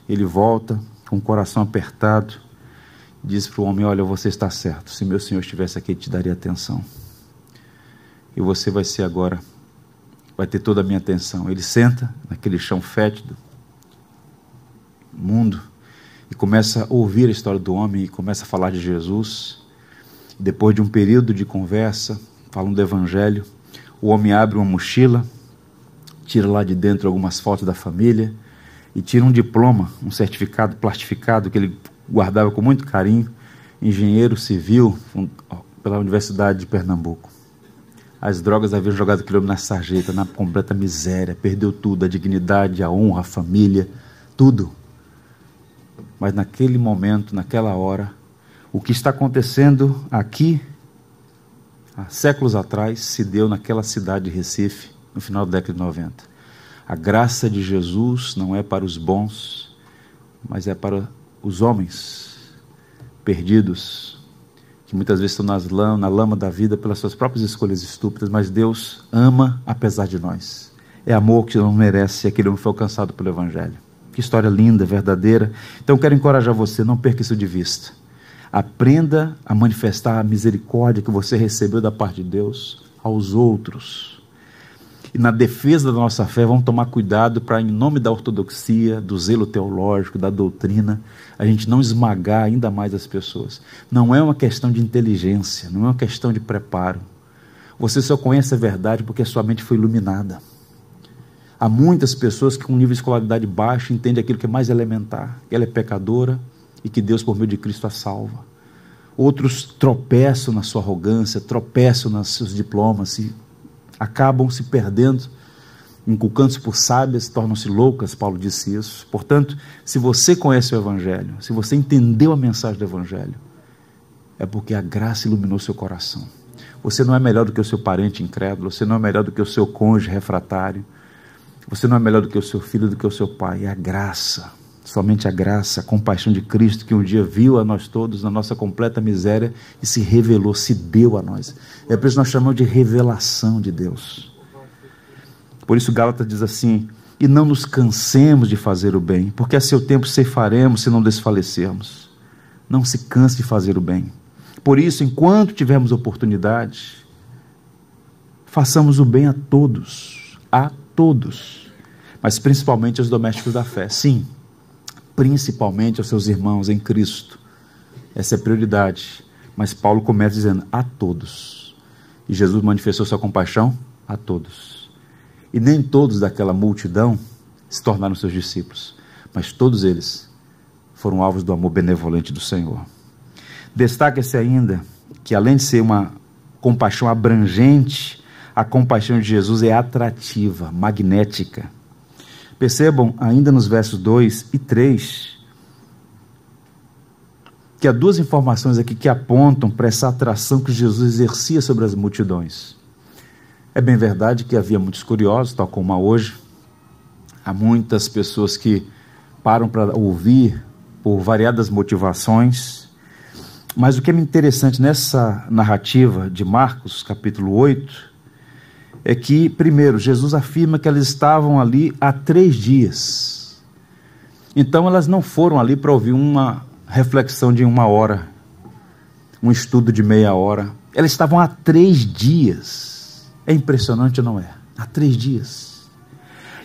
Ele volta com o coração apertado diz para o homem: Olha, você está certo. Se meu senhor estivesse aqui, ele te daria atenção. E você vai ser agora, vai ter toda a minha atenção. Ele senta naquele chão fétido, mundo, e começa a ouvir a história do homem e começa a falar de Jesus. Depois de um período de conversa, falando do Evangelho, o homem abre uma mochila, tira lá de dentro algumas fotos da família e tira um diploma, um certificado plastificado que ele guardava com muito carinho, engenheiro civil pela Universidade de Pernambuco. As drogas haviam jogado aquele homem na sarjeta, na completa miséria, perdeu tudo, a dignidade, a honra, a família, tudo. Mas naquele momento, naquela hora, o que está acontecendo aqui, há séculos atrás, se deu naquela cidade de Recife, no final da década de 90. A graça de Jesus não é para os bons, mas é para os homens perdidos, que muitas vezes estão nas lama, na lama da vida pelas suas próprias escolhas estúpidas, mas Deus ama apesar de nós. É amor que não merece aquele homem foi alcançado pelo Evangelho. Que história linda, verdadeira. Então quero encorajar você, não perca isso de vista. Aprenda a manifestar a misericórdia que você recebeu da parte de Deus aos outros e na defesa da nossa fé, vamos tomar cuidado para, em nome da ortodoxia, do zelo teológico, da doutrina, a gente não esmagar ainda mais as pessoas. Não é uma questão de inteligência, não é uma questão de preparo. Você só conhece a verdade porque a sua mente foi iluminada. Há muitas pessoas que, com nível de escolaridade baixo, entendem aquilo que é mais elementar, que ela é pecadora e que Deus, por meio de Cristo, a salva. Outros tropeçam na sua arrogância, tropeçam nos seus diplomas acabam se perdendo, inculcando-se por sábias, tornam-se loucas, Paulo disse isso. Portanto, se você conhece o Evangelho, se você entendeu a mensagem do Evangelho, é porque a graça iluminou seu coração. Você não é melhor do que o seu parente incrédulo, você não é melhor do que o seu cônjuge refratário, você não é melhor do que o seu filho, do que o seu pai, é a graça Somente a graça, a compaixão de Cristo que um dia viu a nós todos na nossa completa miséria e se revelou, se deu a nós. É por isso que nós chamamos de revelação de Deus. Por isso Gálatas diz assim: e não nos cansemos de fazer o bem, porque a seu tempo ceifaremos se não desfalecermos. Não se canse de fazer o bem. Por isso, enquanto tivermos oportunidade, façamos o bem a todos, a todos, mas principalmente aos domésticos da fé. Sim, principalmente aos seus irmãos em Cristo. Essa é a prioridade. Mas Paulo começa dizendo a todos. E Jesus manifestou sua compaixão a todos. E nem todos daquela multidão se tornaram seus discípulos, mas todos eles foram alvos do amor benevolente do Senhor. Destaca-se ainda que, além de ser uma compaixão abrangente, a compaixão de Jesus é atrativa, magnética. Percebam ainda nos versos 2 e 3 que há duas informações aqui que apontam para essa atração que Jesus exercia sobre as multidões. É bem verdade que havia muitos curiosos, tal como há hoje. Há muitas pessoas que param para ouvir por variadas motivações. Mas o que é interessante nessa narrativa de Marcos, capítulo 8, é que, primeiro, Jesus afirma que elas estavam ali há três dias. Então, elas não foram ali para ouvir uma reflexão de uma hora, um estudo de meia hora. Elas estavam há três dias. É impressionante, não é? Há três dias.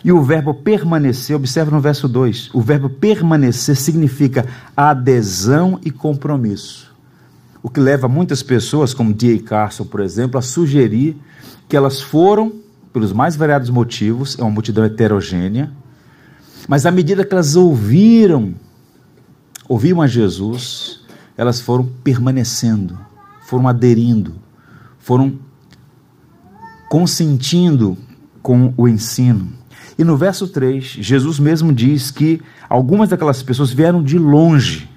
E o verbo permanecer, observa no verso 2: o verbo permanecer significa adesão e compromisso. O que leva muitas pessoas, como D.A. Carson, por exemplo, a sugerir que elas foram, pelos mais variados motivos, é uma multidão heterogênea, mas à medida que elas ouviram, ouviram a Jesus, elas foram permanecendo, foram aderindo, foram consentindo com o ensino. E no verso 3, Jesus mesmo diz que algumas daquelas pessoas vieram de longe.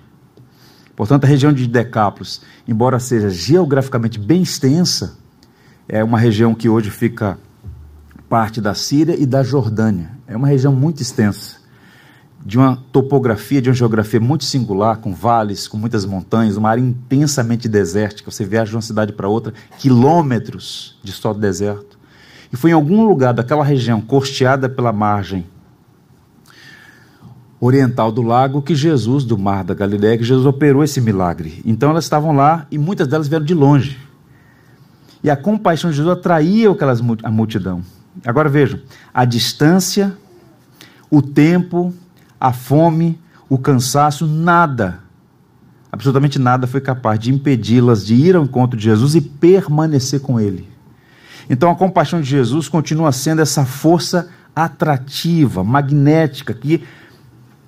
Portanto, a região de Decápolis, embora seja geograficamente bem extensa, é uma região que hoje fica parte da Síria e da Jordânia. É uma região muito extensa, de uma topografia, de uma geografia muito singular, com vales, com muitas montanhas, uma área intensamente desértica. Você viaja de uma cidade para outra, quilômetros de só deserto. E foi em algum lugar daquela região, costeada pela margem oriental do lago, que Jesus, do mar da Galiléia, que Jesus operou esse milagre. Então elas estavam lá e muitas delas vieram de longe. E a compaixão de Jesus atraía aquelas, a multidão. Agora vejam, a distância, o tempo, a fome, o cansaço, nada, absolutamente nada foi capaz de impedi-las de ir ao encontro de Jesus e permanecer com ele. Então a compaixão de Jesus continua sendo essa força atrativa, magnética, que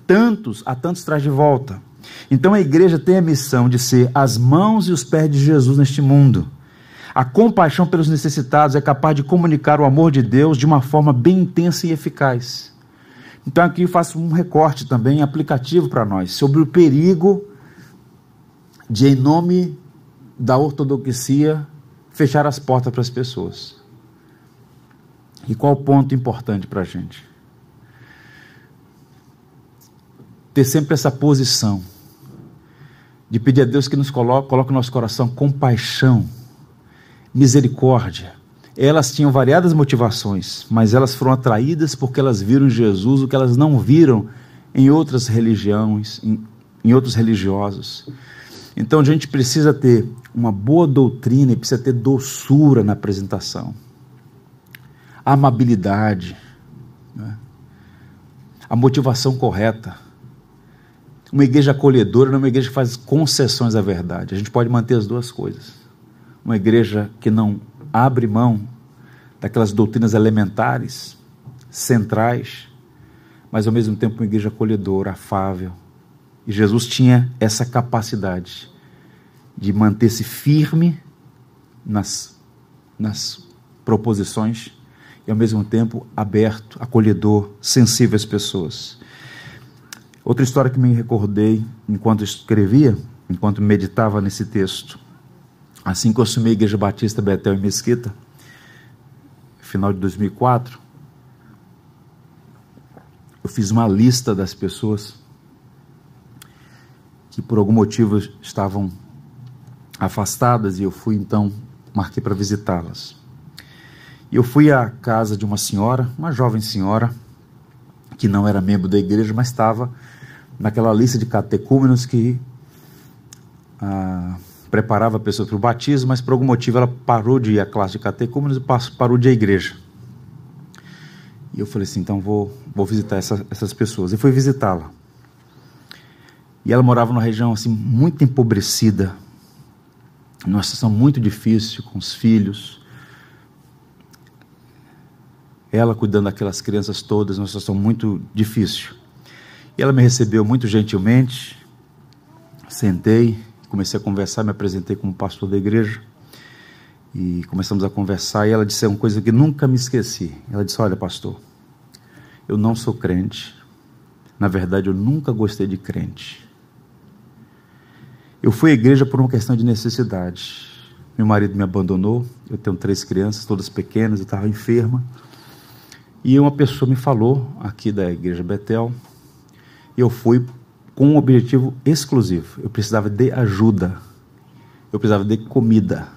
tantos, a tantos traz de volta. Então a igreja tem a missão de ser as mãos e os pés de Jesus neste mundo. A compaixão pelos necessitados é capaz de comunicar o amor de Deus de uma forma bem intensa e eficaz. Então aqui eu faço um recorte também aplicativo para nós sobre o perigo de, em nome da ortodoxia, fechar as portas para as pessoas. E qual o ponto importante para a gente? Ter sempre essa posição de pedir a Deus que nos coloque, coloque no nosso coração compaixão, misericórdia. Elas tinham variadas motivações, mas elas foram atraídas porque elas viram Jesus o que elas não viram em outras religiões, em, em outros religiosos. Então a gente precisa ter uma boa doutrina e precisa ter doçura na apresentação, amabilidade, né? a motivação correta. Uma igreja acolhedora não é uma igreja que faz concessões à verdade. A gente pode manter as duas coisas. Uma igreja que não abre mão daquelas doutrinas elementares, centrais, mas ao mesmo tempo uma igreja acolhedora, afável, e Jesus tinha essa capacidade de manter-se firme nas, nas proposições e ao mesmo tempo aberto, acolhedor, sensível às pessoas. Outra história que me recordei enquanto escrevia, enquanto meditava nesse texto. Assim que eu assumi a Igreja Batista Betel em Mesquita, final de 2004, eu fiz uma lista das pessoas que por algum motivo estavam afastadas e eu fui então, marquei para visitá-las. E eu fui à casa de uma senhora, uma jovem senhora, que não era membro da igreja, mas estava naquela lista de catecúmenos que ah, preparava pessoas para o batismo, mas por algum motivo ela parou de ir à classe de catecúmenos e parou de ir à igreja. E eu falei assim, então vou, vou visitar essa, essas pessoas. E fui visitá-la. E ela morava numa região assim muito empobrecida, numa situação muito difícil com os filhos. Ela cuidando daquelas crianças todas, numa situação muito difícil. E ela me recebeu muito gentilmente. Sentei, comecei a conversar, me apresentei como pastor da igreja. E começamos a conversar e ela disse uma coisa que nunca me esqueci. Ela disse: Olha, pastor, eu não sou crente. Na verdade, eu nunca gostei de crente. Eu fui à igreja por uma questão de necessidade. Meu marido me abandonou, eu tenho três crianças, todas pequenas, eu estava enferma. E uma pessoa me falou aqui da igreja Betel, e eu fui com um objetivo exclusivo. Eu precisava de ajuda, eu precisava de comida.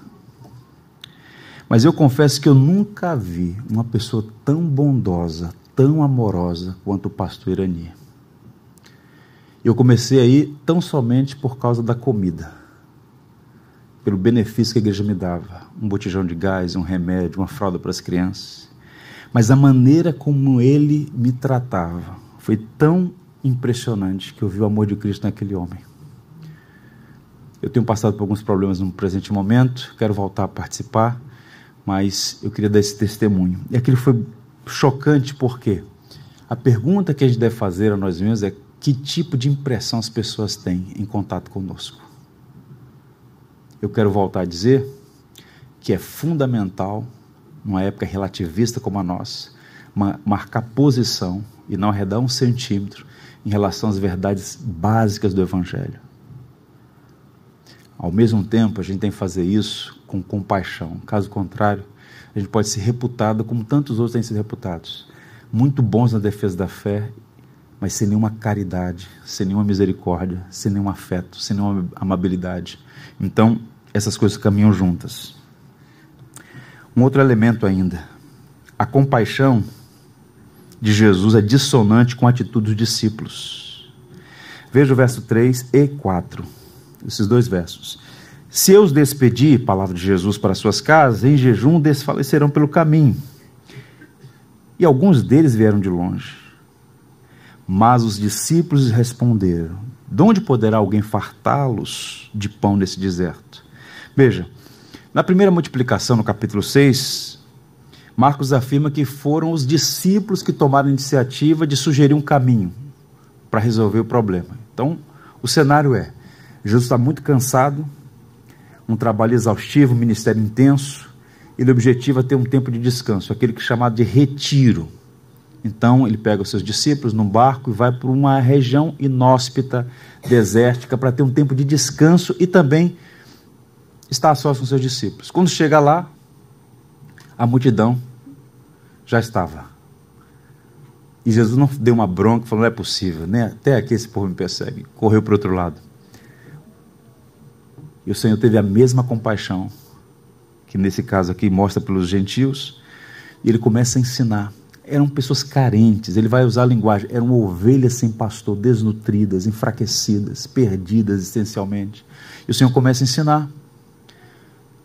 Mas eu confesso que eu nunca vi uma pessoa tão bondosa, tão amorosa quanto o pastor Irani. Eu comecei aí tão somente por causa da comida, pelo benefício que a igreja me dava, um botijão de gás, um remédio, uma fralda para as crianças. Mas a maneira como ele me tratava foi tão impressionante que eu vi o amor de Cristo naquele homem. Eu tenho passado por alguns problemas no presente momento, quero voltar a participar, mas eu queria dar esse testemunho. E aquilo foi chocante porque a pergunta que a gente deve fazer a nós mesmos é que tipo de impressão as pessoas têm em contato conosco. Eu quero voltar a dizer que é fundamental, numa época relativista como a nossa, marcar posição e não arredar um centímetro em relação às verdades básicas do Evangelho. Ao mesmo tempo, a gente tem que fazer isso com compaixão. Caso contrário, a gente pode ser reputado como tantos outros têm sido reputados. Muito bons na defesa da fé, mas sem nenhuma caridade, sem nenhuma misericórdia, sem nenhum afeto, sem nenhuma amabilidade. Então, essas coisas caminham juntas. Um outro elemento ainda. A compaixão de Jesus é dissonante com a atitude dos discípulos. Veja o verso 3 e 4, esses dois versos. Se eu os despedir, palavra de Jesus, para suas casas, em jejum desfalecerão pelo caminho. E alguns deles vieram de longe. Mas os discípulos responderam: De onde poderá alguém fartá-los de pão nesse deserto? Veja, na primeira multiplicação, no capítulo 6, Marcos afirma que foram os discípulos que tomaram a iniciativa de sugerir um caminho para resolver o problema. Então, o cenário é: Jesus está muito cansado, um trabalho exaustivo, um ministério intenso. Ele objetiva ter um tempo de descanso, aquele que é chamado de retiro. Então ele pega os seus discípulos num barco e vai para uma região inóspita, desértica, para ter um tempo de descanso e também estar sós com seus discípulos. Quando chega lá, a multidão já estava. E Jesus não deu uma bronca, falou: não é possível, né? até aqui esse povo me persegue. Correu para o outro lado. E o Senhor teve a mesma compaixão, que nesse caso aqui mostra pelos gentios, e ele começa a ensinar. Eram pessoas carentes, ele vai usar a linguagem, eram ovelhas sem pastor, desnutridas, enfraquecidas, perdidas essencialmente. E o Senhor começa a ensinar.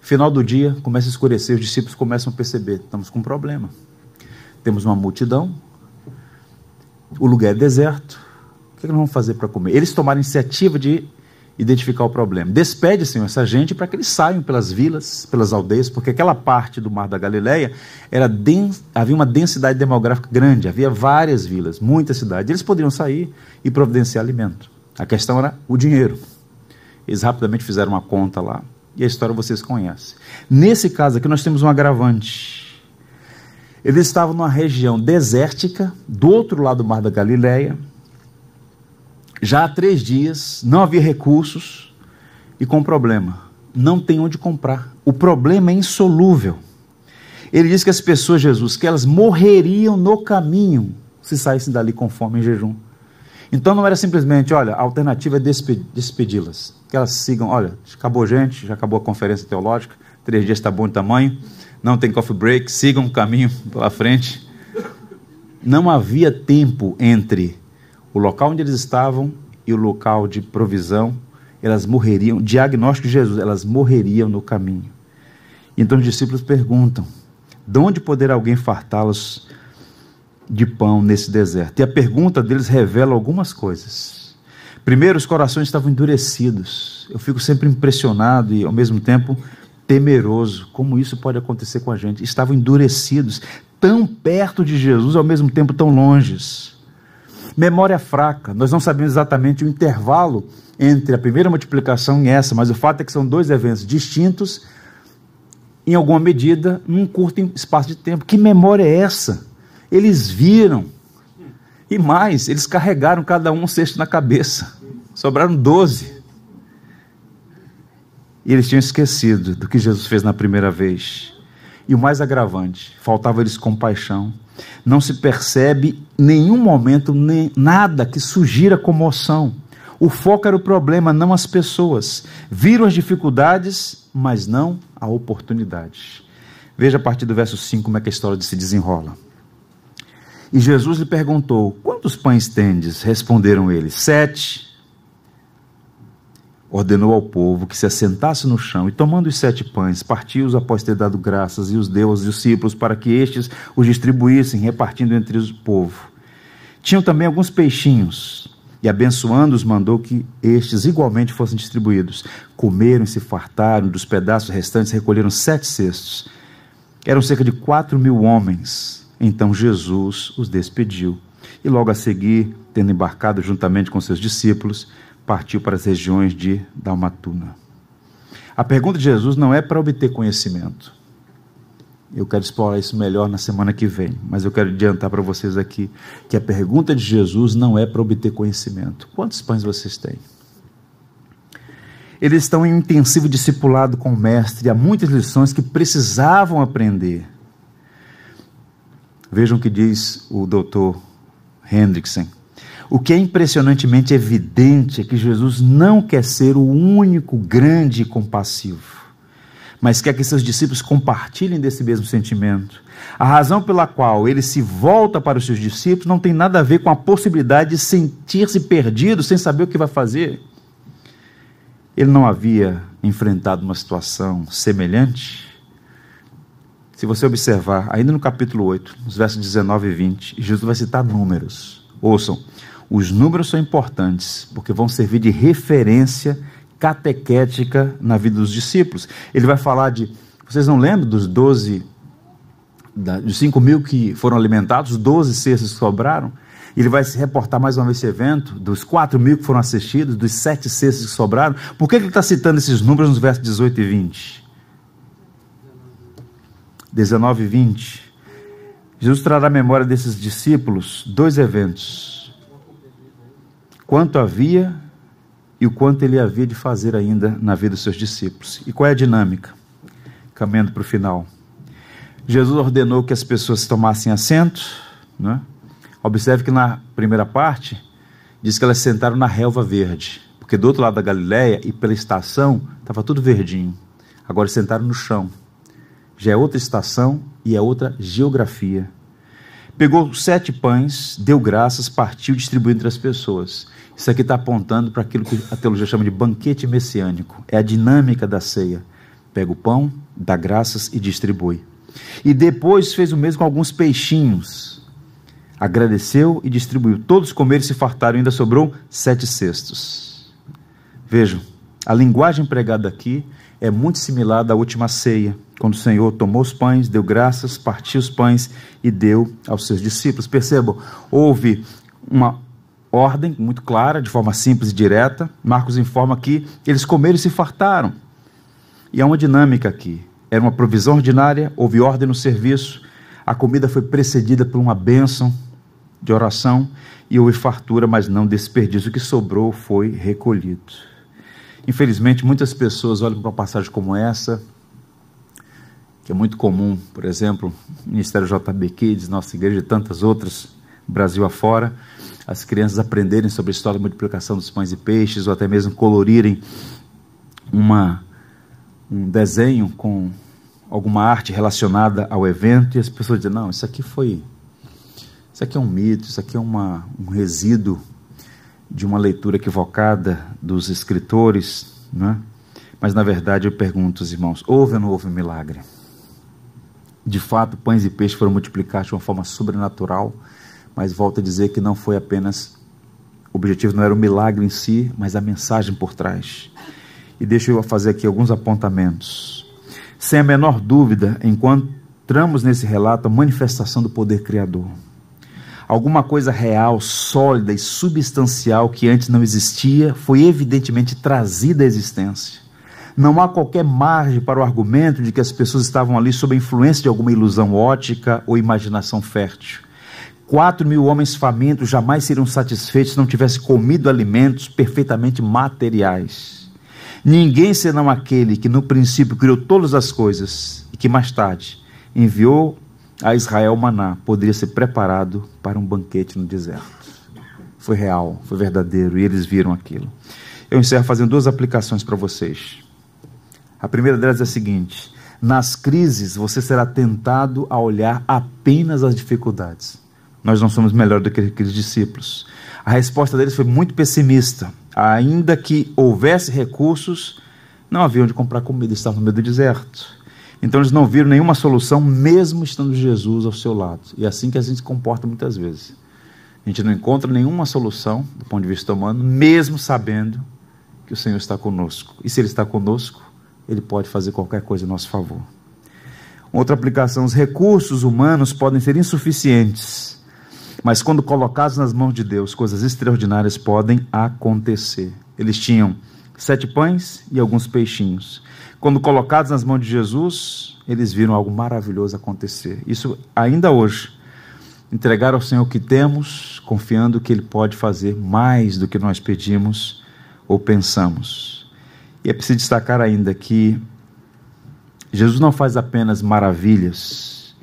Final do dia, começa a escurecer, os discípulos começam a perceber: estamos com um problema. Temos uma multidão, o lugar é deserto, o que nós vamos fazer para comer? Eles tomaram a iniciativa de identificar o problema. Despede, Senhor, essa gente para que eles saiam pelas vilas, pelas aldeias, porque aquela parte do Mar da Galileia era havia uma densidade demográfica grande, havia várias vilas, muitas cidades. Eles poderiam sair e providenciar alimento. A questão era o dinheiro. Eles rapidamente fizeram uma conta lá e a história vocês conhecem. Nesse caso aqui nós temos um agravante. Eles estavam numa região desértica, do outro lado do Mar da Galileia, já há três dias, não havia recursos e com problema. Não tem onde comprar. O problema é insolúvel. Ele diz que as pessoas, Jesus, que elas morreriam no caminho se saíssem dali com fome em jejum. Então não era simplesmente, olha, a alternativa é despedi-las. Que elas sigam, olha, acabou gente, já acabou a conferência teológica, três dias está bom de tamanho, não tem coffee break, sigam o caminho pela frente. Não havia tempo entre o local onde eles estavam e o local de provisão elas morreriam, diagnóstico de Jesus, elas morreriam no caminho. Então os discípulos perguntam: de onde poderá alguém fartá-los de pão nesse deserto? E a pergunta deles revela algumas coisas. Primeiro, os corações estavam endurecidos. Eu fico sempre impressionado e, ao mesmo tempo, temeroso. Como isso pode acontecer com a gente? Estavam endurecidos, tão perto de Jesus, ao mesmo tempo tão longes. Memória fraca. Nós não sabemos exatamente o intervalo entre a primeira multiplicação e essa, mas o fato é que são dois eventos distintos em alguma medida, num curto espaço de tempo. Que memória é essa? Eles viram. E mais, eles carregaram cada um um cesto na cabeça. Sobraram doze. E eles tinham esquecido do que Jesus fez na primeira vez. E o mais agravante, faltava-lhes compaixão. Não se percebe nenhum momento, nem nada que sugira comoção. O foco era o problema, não as pessoas. Viram as dificuldades, mas não a oportunidade. Veja a partir do verso 5 como é que a história se desenrola. E Jesus lhe perguntou: Quantos pães tendes? Responderam eles: Sete. Ordenou ao povo que se assentasse no chão e, tomando os sete pães, partiu-os após ter dado graças e os deu aos discípulos para que estes os distribuíssem, repartindo entre o povo. Tinham também alguns peixinhos e abençoando-os, mandou que estes igualmente fossem distribuídos. Comeram e se fartaram, dos pedaços restantes recolheram sete cestos. Eram cerca de quatro mil homens. Então Jesus os despediu. E logo a seguir, tendo embarcado juntamente com seus discípulos, partiu para as regiões de Dalmatuna. A pergunta de Jesus não é para obter conhecimento. Eu quero explorar isso melhor na semana que vem, mas eu quero adiantar para vocês aqui que a pergunta de Jesus não é para obter conhecimento. Quantos pães vocês têm? Eles estão em intensivo discipulado com o mestre, há muitas lições que precisavam aprender. Vejam o que diz o doutor Hendrickson. O que é impressionantemente evidente é que Jesus não quer ser o único grande e compassivo mas quer que seus discípulos compartilhem desse mesmo sentimento. A razão pela qual ele se volta para os seus discípulos não tem nada a ver com a possibilidade de sentir-se perdido sem saber o que vai fazer. Ele não havia enfrentado uma situação semelhante. Se você observar, ainda no capítulo 8, nos versos 19 e 20, Jesus vai citar números. Ouçam, os números são importantes, porque vão servir de referência catequética na vida dos discípulos. Ele vai falar de. Vocês não lembram dos 12, dos 5 mil que foram alimentados, 12 cestos que sobraram? Ele vai se reportar mais uma vez esse evento, dos 4 mil que foram assistidos, dos 7 cestos que sobraram. Por que ele está citando esses números nos versos 18 e 20? 19 e 20. Jesus trará à memória desses discípulos dois eventos. Quanto havia e o quanto ele havia de fazer ainda na vida dos seus discípulos. E qual é a dinâmica? Caminhando para o final. Jesus ordenou que as pessoas tomassem assento. Né? Observe que na primeira parte diz que elas sentaram na relva verde, porque do outro lado da Galiléia e pela estação estava tudo verdinho. Agora sentaram no chão. Já é outra estação e é outra geografia. Pegou sete pães, deu graças, partiu, distribuiu entre as pessoas. Isso aqui está apontando para aquilo que a teologia chama de banquete messiânico. É a dinâmica da ceia. Pega o pão, dá graças e distribui. E depois fez o mesmo com alguns peixinhos. Agradeceu e distribuiu. Todos comeram e se fartaram, ainda sobrou sete cestos. Vejam, a linguagem empregada aqui é muito similar à última ceia, quando o Senhor tomou os pães, deu graças, partiu os pães e deu aos seus discípulos. Percebam, houve uma ordem muito clara, de forma simples e direta. Marcos informa que eles comeram e se fartaram. E há uma dinâmica aqui. Era uma provisão ordinária, houve ordem no serviço, a comida foi precedida por uma bênção de oração e houve fartura, mas não desperdício. O que sobrou foi recolhido. Infelizmente, muitas pessoas olham para uma passagem como essa, que é muito comum, por exemplo, Ministério JB Kids, nossa igreja e tantas outras, Brasil afora, as crianças aprenderem sobre a história da multiplicação dos pães e peixes, ou até mesmo colorirem uma, um desenho com alguma arte relacionada ao evento, e as pessoas dizem, não, isso aqui foi, isso aqui é um mito, isso aqui é uma, um resíduo, de uma leitura equivocada dos escritores, né? mas na verdade eu pergunto aos irmãos: houve ou não houve milagre? De fato, pães e peixes foram multiplicados de uma forma sobrenatural, mas volto a dizer que não foi apenas. O objetivo não era o milagre em si, mas a mensagem por trás. E deixa eu fazer aqui alguns apontamentos. Sem a menor dúvida, encontramos nesse relato a manifestação do poder criador alguma coisa real, sólida e substancial que antes não existia, foi evidentemente trazida à existência. Não há qualquer margem para o argumento de que as pessoas estavam ali sob a influência de alguma ilusão ótica ou imaginação fértil. Quatro mil homens famintos jamais seriam satisfeitos se não tivessem comido alimentos perfeitamente materiais. Ninguém senão aquele que no princípio criou todas as coisas e que mais tarde enviou a Israel maná poderia ser preparado para um banquete no deserto. Foi real, foi verdadeiro e eles viram aquilo. Eu encerro fazendo duas aplicações para vocês. A primeira delas é a seguinte: nas crises você será tentado a olhar apenas as dificuldades. Nós não somos melhor do que aqueles discípulos. A resposta deles foi muito pessimista. Ainda que houvesse recursos, não havia onde comprar comida, estavam no meio do deserto. Então eles não viram nenhuma solução, mesmo estando Jesus ao seu lado. E é assim que a gente se comporta muitas vezes. A gente não encontra nenhuma solução, do ponto de vista humano, mesmo sabendo que o Senhor está conosco. E se Ele está conosco, Ele pode fazer qualquer coisa em nosso favor. Outra aplicação: os recursos humanos podem ser insuficientes, mas quando colocados nas mãos de Deus, coisas extraordinárias podem acontecer. Eles tinham sete pães e alguns peixinhos. Quando colocados nas mãos de Jesus, eles viram algo maravilhoso acontecer. Isso ainda hoje. Entregar ao Senhor o que temos, confiando que Ele pode fazer mais do que nós pedimos ou pensamos. E é preciso destacar ainda que Jesus não faz apenas maravilhas,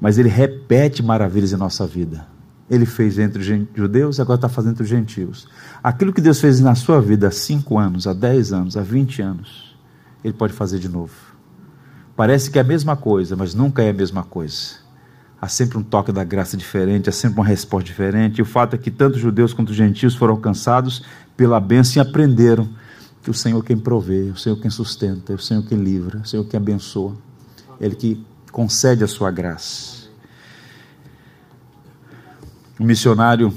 mas Ele repete maravilhas em nossa vida. Ele fez entre os judeus e agora está fazendo entre os gentios. Aquilo que Deus fez na sua vida há cinco anos, há dez anos, há vinte anos, ele pode fazer de novo. Parece que é a mesma coisa, mas nunca é a mesma coisa. Há sempre um toque da graça diferente, há sempre uma resposta diferente. E o fato é que tanto judeus quanto gentios foram alcançados pela bênção e aprenderam que o Senhor quem provê, o Senhor quem sustenta, o Senhor quem livra, o Senhor quem abençoa, Ele que concede a sua graça. O missionário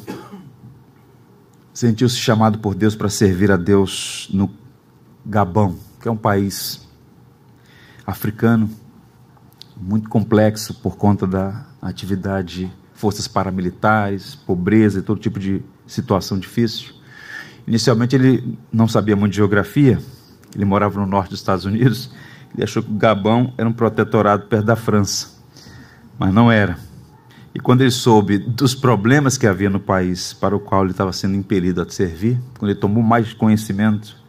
sentiu-se chamado por Deus para servir a Deus no Gabão que é um país africano muito complexo por conta da atividade forças paramilitares, pobreza e todo tipo de situação difícil. Inicialmente ele não sabia muito de geografia, ele morava no norte dos Estados Unidos, ele achou que o Gabão era um protetorado perto da França, mas não era. E quando ele soube dos problemas que havia no país para o qual ele estava sendo impelido a servir, quando ele tomou mais conhecimento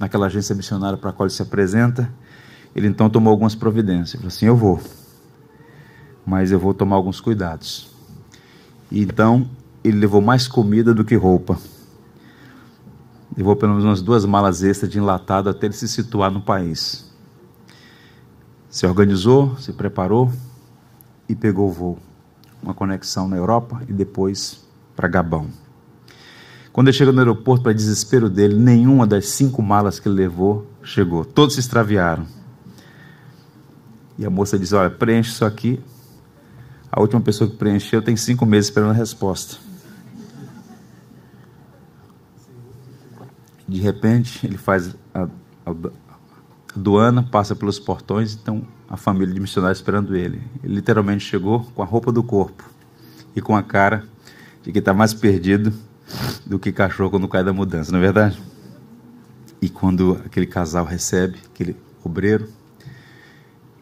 naquela agência missionária para a qual ele se apresenta, ele então tomou algumas providências. Ele falou assim: Eu vou, mas eu vou tomar alguns cuidados. E então ele levou mais comida do que roupa. Levou pelo menos umas duas malas extras de enlatado até ele se situar no país. Se organizou, se preparou e pegou o voo. Uma conexão na Europa e depois para Gabão. Quando ele chegou no aeroporto, para desespero dele, nenhuma das cinco malas que ele levou chegou. Todos se extraviaram. E a moça disse: Olha, preenche isso aqui. A última pessoa que preencheu tem cinco meses esperando a resposta. De repente, ele faz a, a, a doana, passa pelos portões, então a família de missionários esperando ele. Ele literalmente chegou com a roupa do corpo e com a cara de que está mais perdido do que cachorro quando cai da mudança, não é verdade? E quando aquele casal recebe aquele obreiro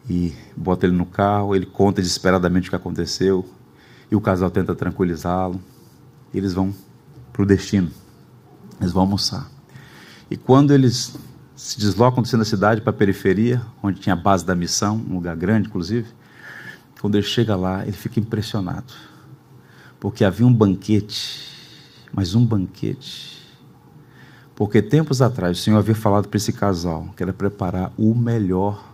e bota ele no carro, ele conta desesperadamente o que aconteceu e o casal tenta tranquilizá-lo. Eles vão para o destino, eles vão almoçar. E quando eles se deslocam do centro da cidade para a periferia, onde tinha a base da missão, um lugar grande, inclusive, quando ele chega lá, ele fica impressionado, porque havia um banquete mas um banquete. Porque tempos atrás o Senhor havia falado para esse casal que era preparar o melhor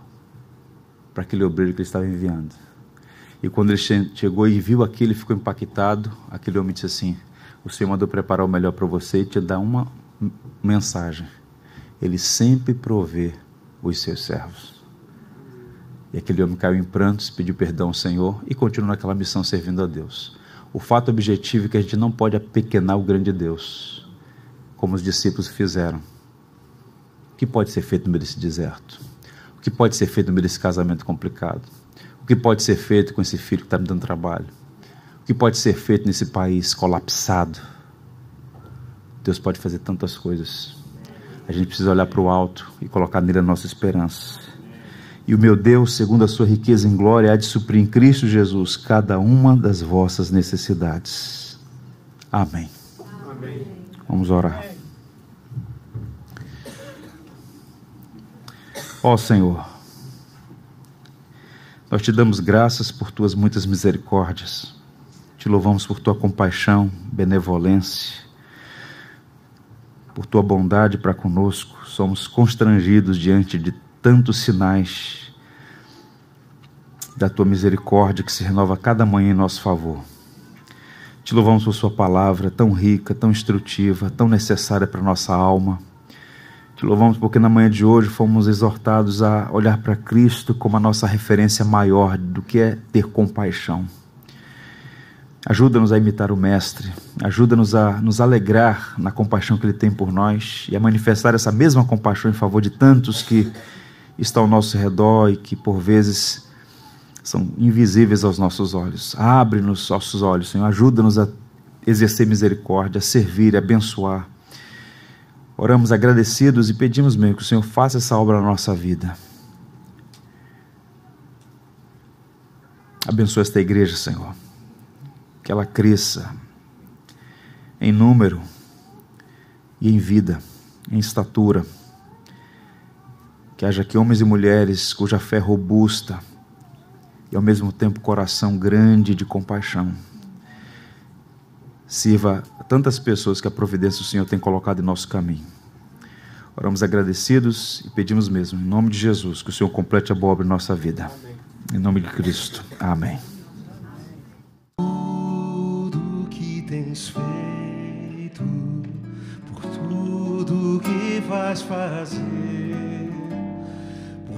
para aquele obreiro que ele estava enviando. E quando ele chegou e viu aquilo, ficou impactado. Aquele homem disse assim: O Senhor mandou preparar o melhor para você e te dar uma mensagem. Ele sempre provê os seus servos. E aquele homem caiu em prantos, pediu perdão ao Senhor e continuou naquela missão servindo a Deus. O fato objetivo é que a gente não pode apequenar o grande Deus, como os discípulos fizeram. O que pode ser feito no meio desse deserto? O que pode ser feito no meio desse casamento complicado? O que pode ser feito com esse filho que está me dando trabalho? O que pode ser feito nesse país colapsado? Deus pode fazer tantas coisas. A gente precisa olhar para o alto e colocar nele a nossa esperança. E o meu Deus, segundo a sua riqueza em glória, há de suprir em Cristo Jesus cada uma das vossas necessidades. Amém. Amém. Vamos orar. Ó oh, Senhor, nós te damos graças por tuas muitas misericórdias. Te louvamos por tua compaixão, benevolência, por tua bondade para conosco. Somos constrangidos diante de tantos sinais da tua misericórdia que se renova cada manhã em nosso favor. Te louvamos por Sua palavra tão rica, tão instrutiva, tão necessária para nossa alma. Te louvamos porque na manhã de hoje fomos exortados a olhar para Cristo como a nossa referência maior do que é ter compaixão. Ajuda-nos a imitar o Mestre, ajuda-nos a nos alegrar na compaixão que Ele tem por nós e a manifestar essa mesma compaixão em favor de tantos que está ao nosso redor e que por vezes são invisíveis aos nossos olhos. Abre-nos nossos olhos, Senhor, ajuda-nos a exercer misericórdia, a servir, a abençoar. Oramos agradecidos e pedimos mesmo que o Senhor faça essa obra na nossa vida. Abençoa esta igreja, Senhor. Que ela cresça em número e em vida, em estatura que haja aqui homens e mulheres cuja fé é robusta e ao mesmo tempo coração grande de compaixão. Sirva a tantas pessoas que a providência do Senhor tem colocado em nosso caminho. Oramos agradecidos e pedimos mesmo, em nome de Jesus, que o Senhor complete a boa obra em nossa vida. Amém. Em nome de Cristo. Amém.
Tudo que tens feito, por tudo que vais fazer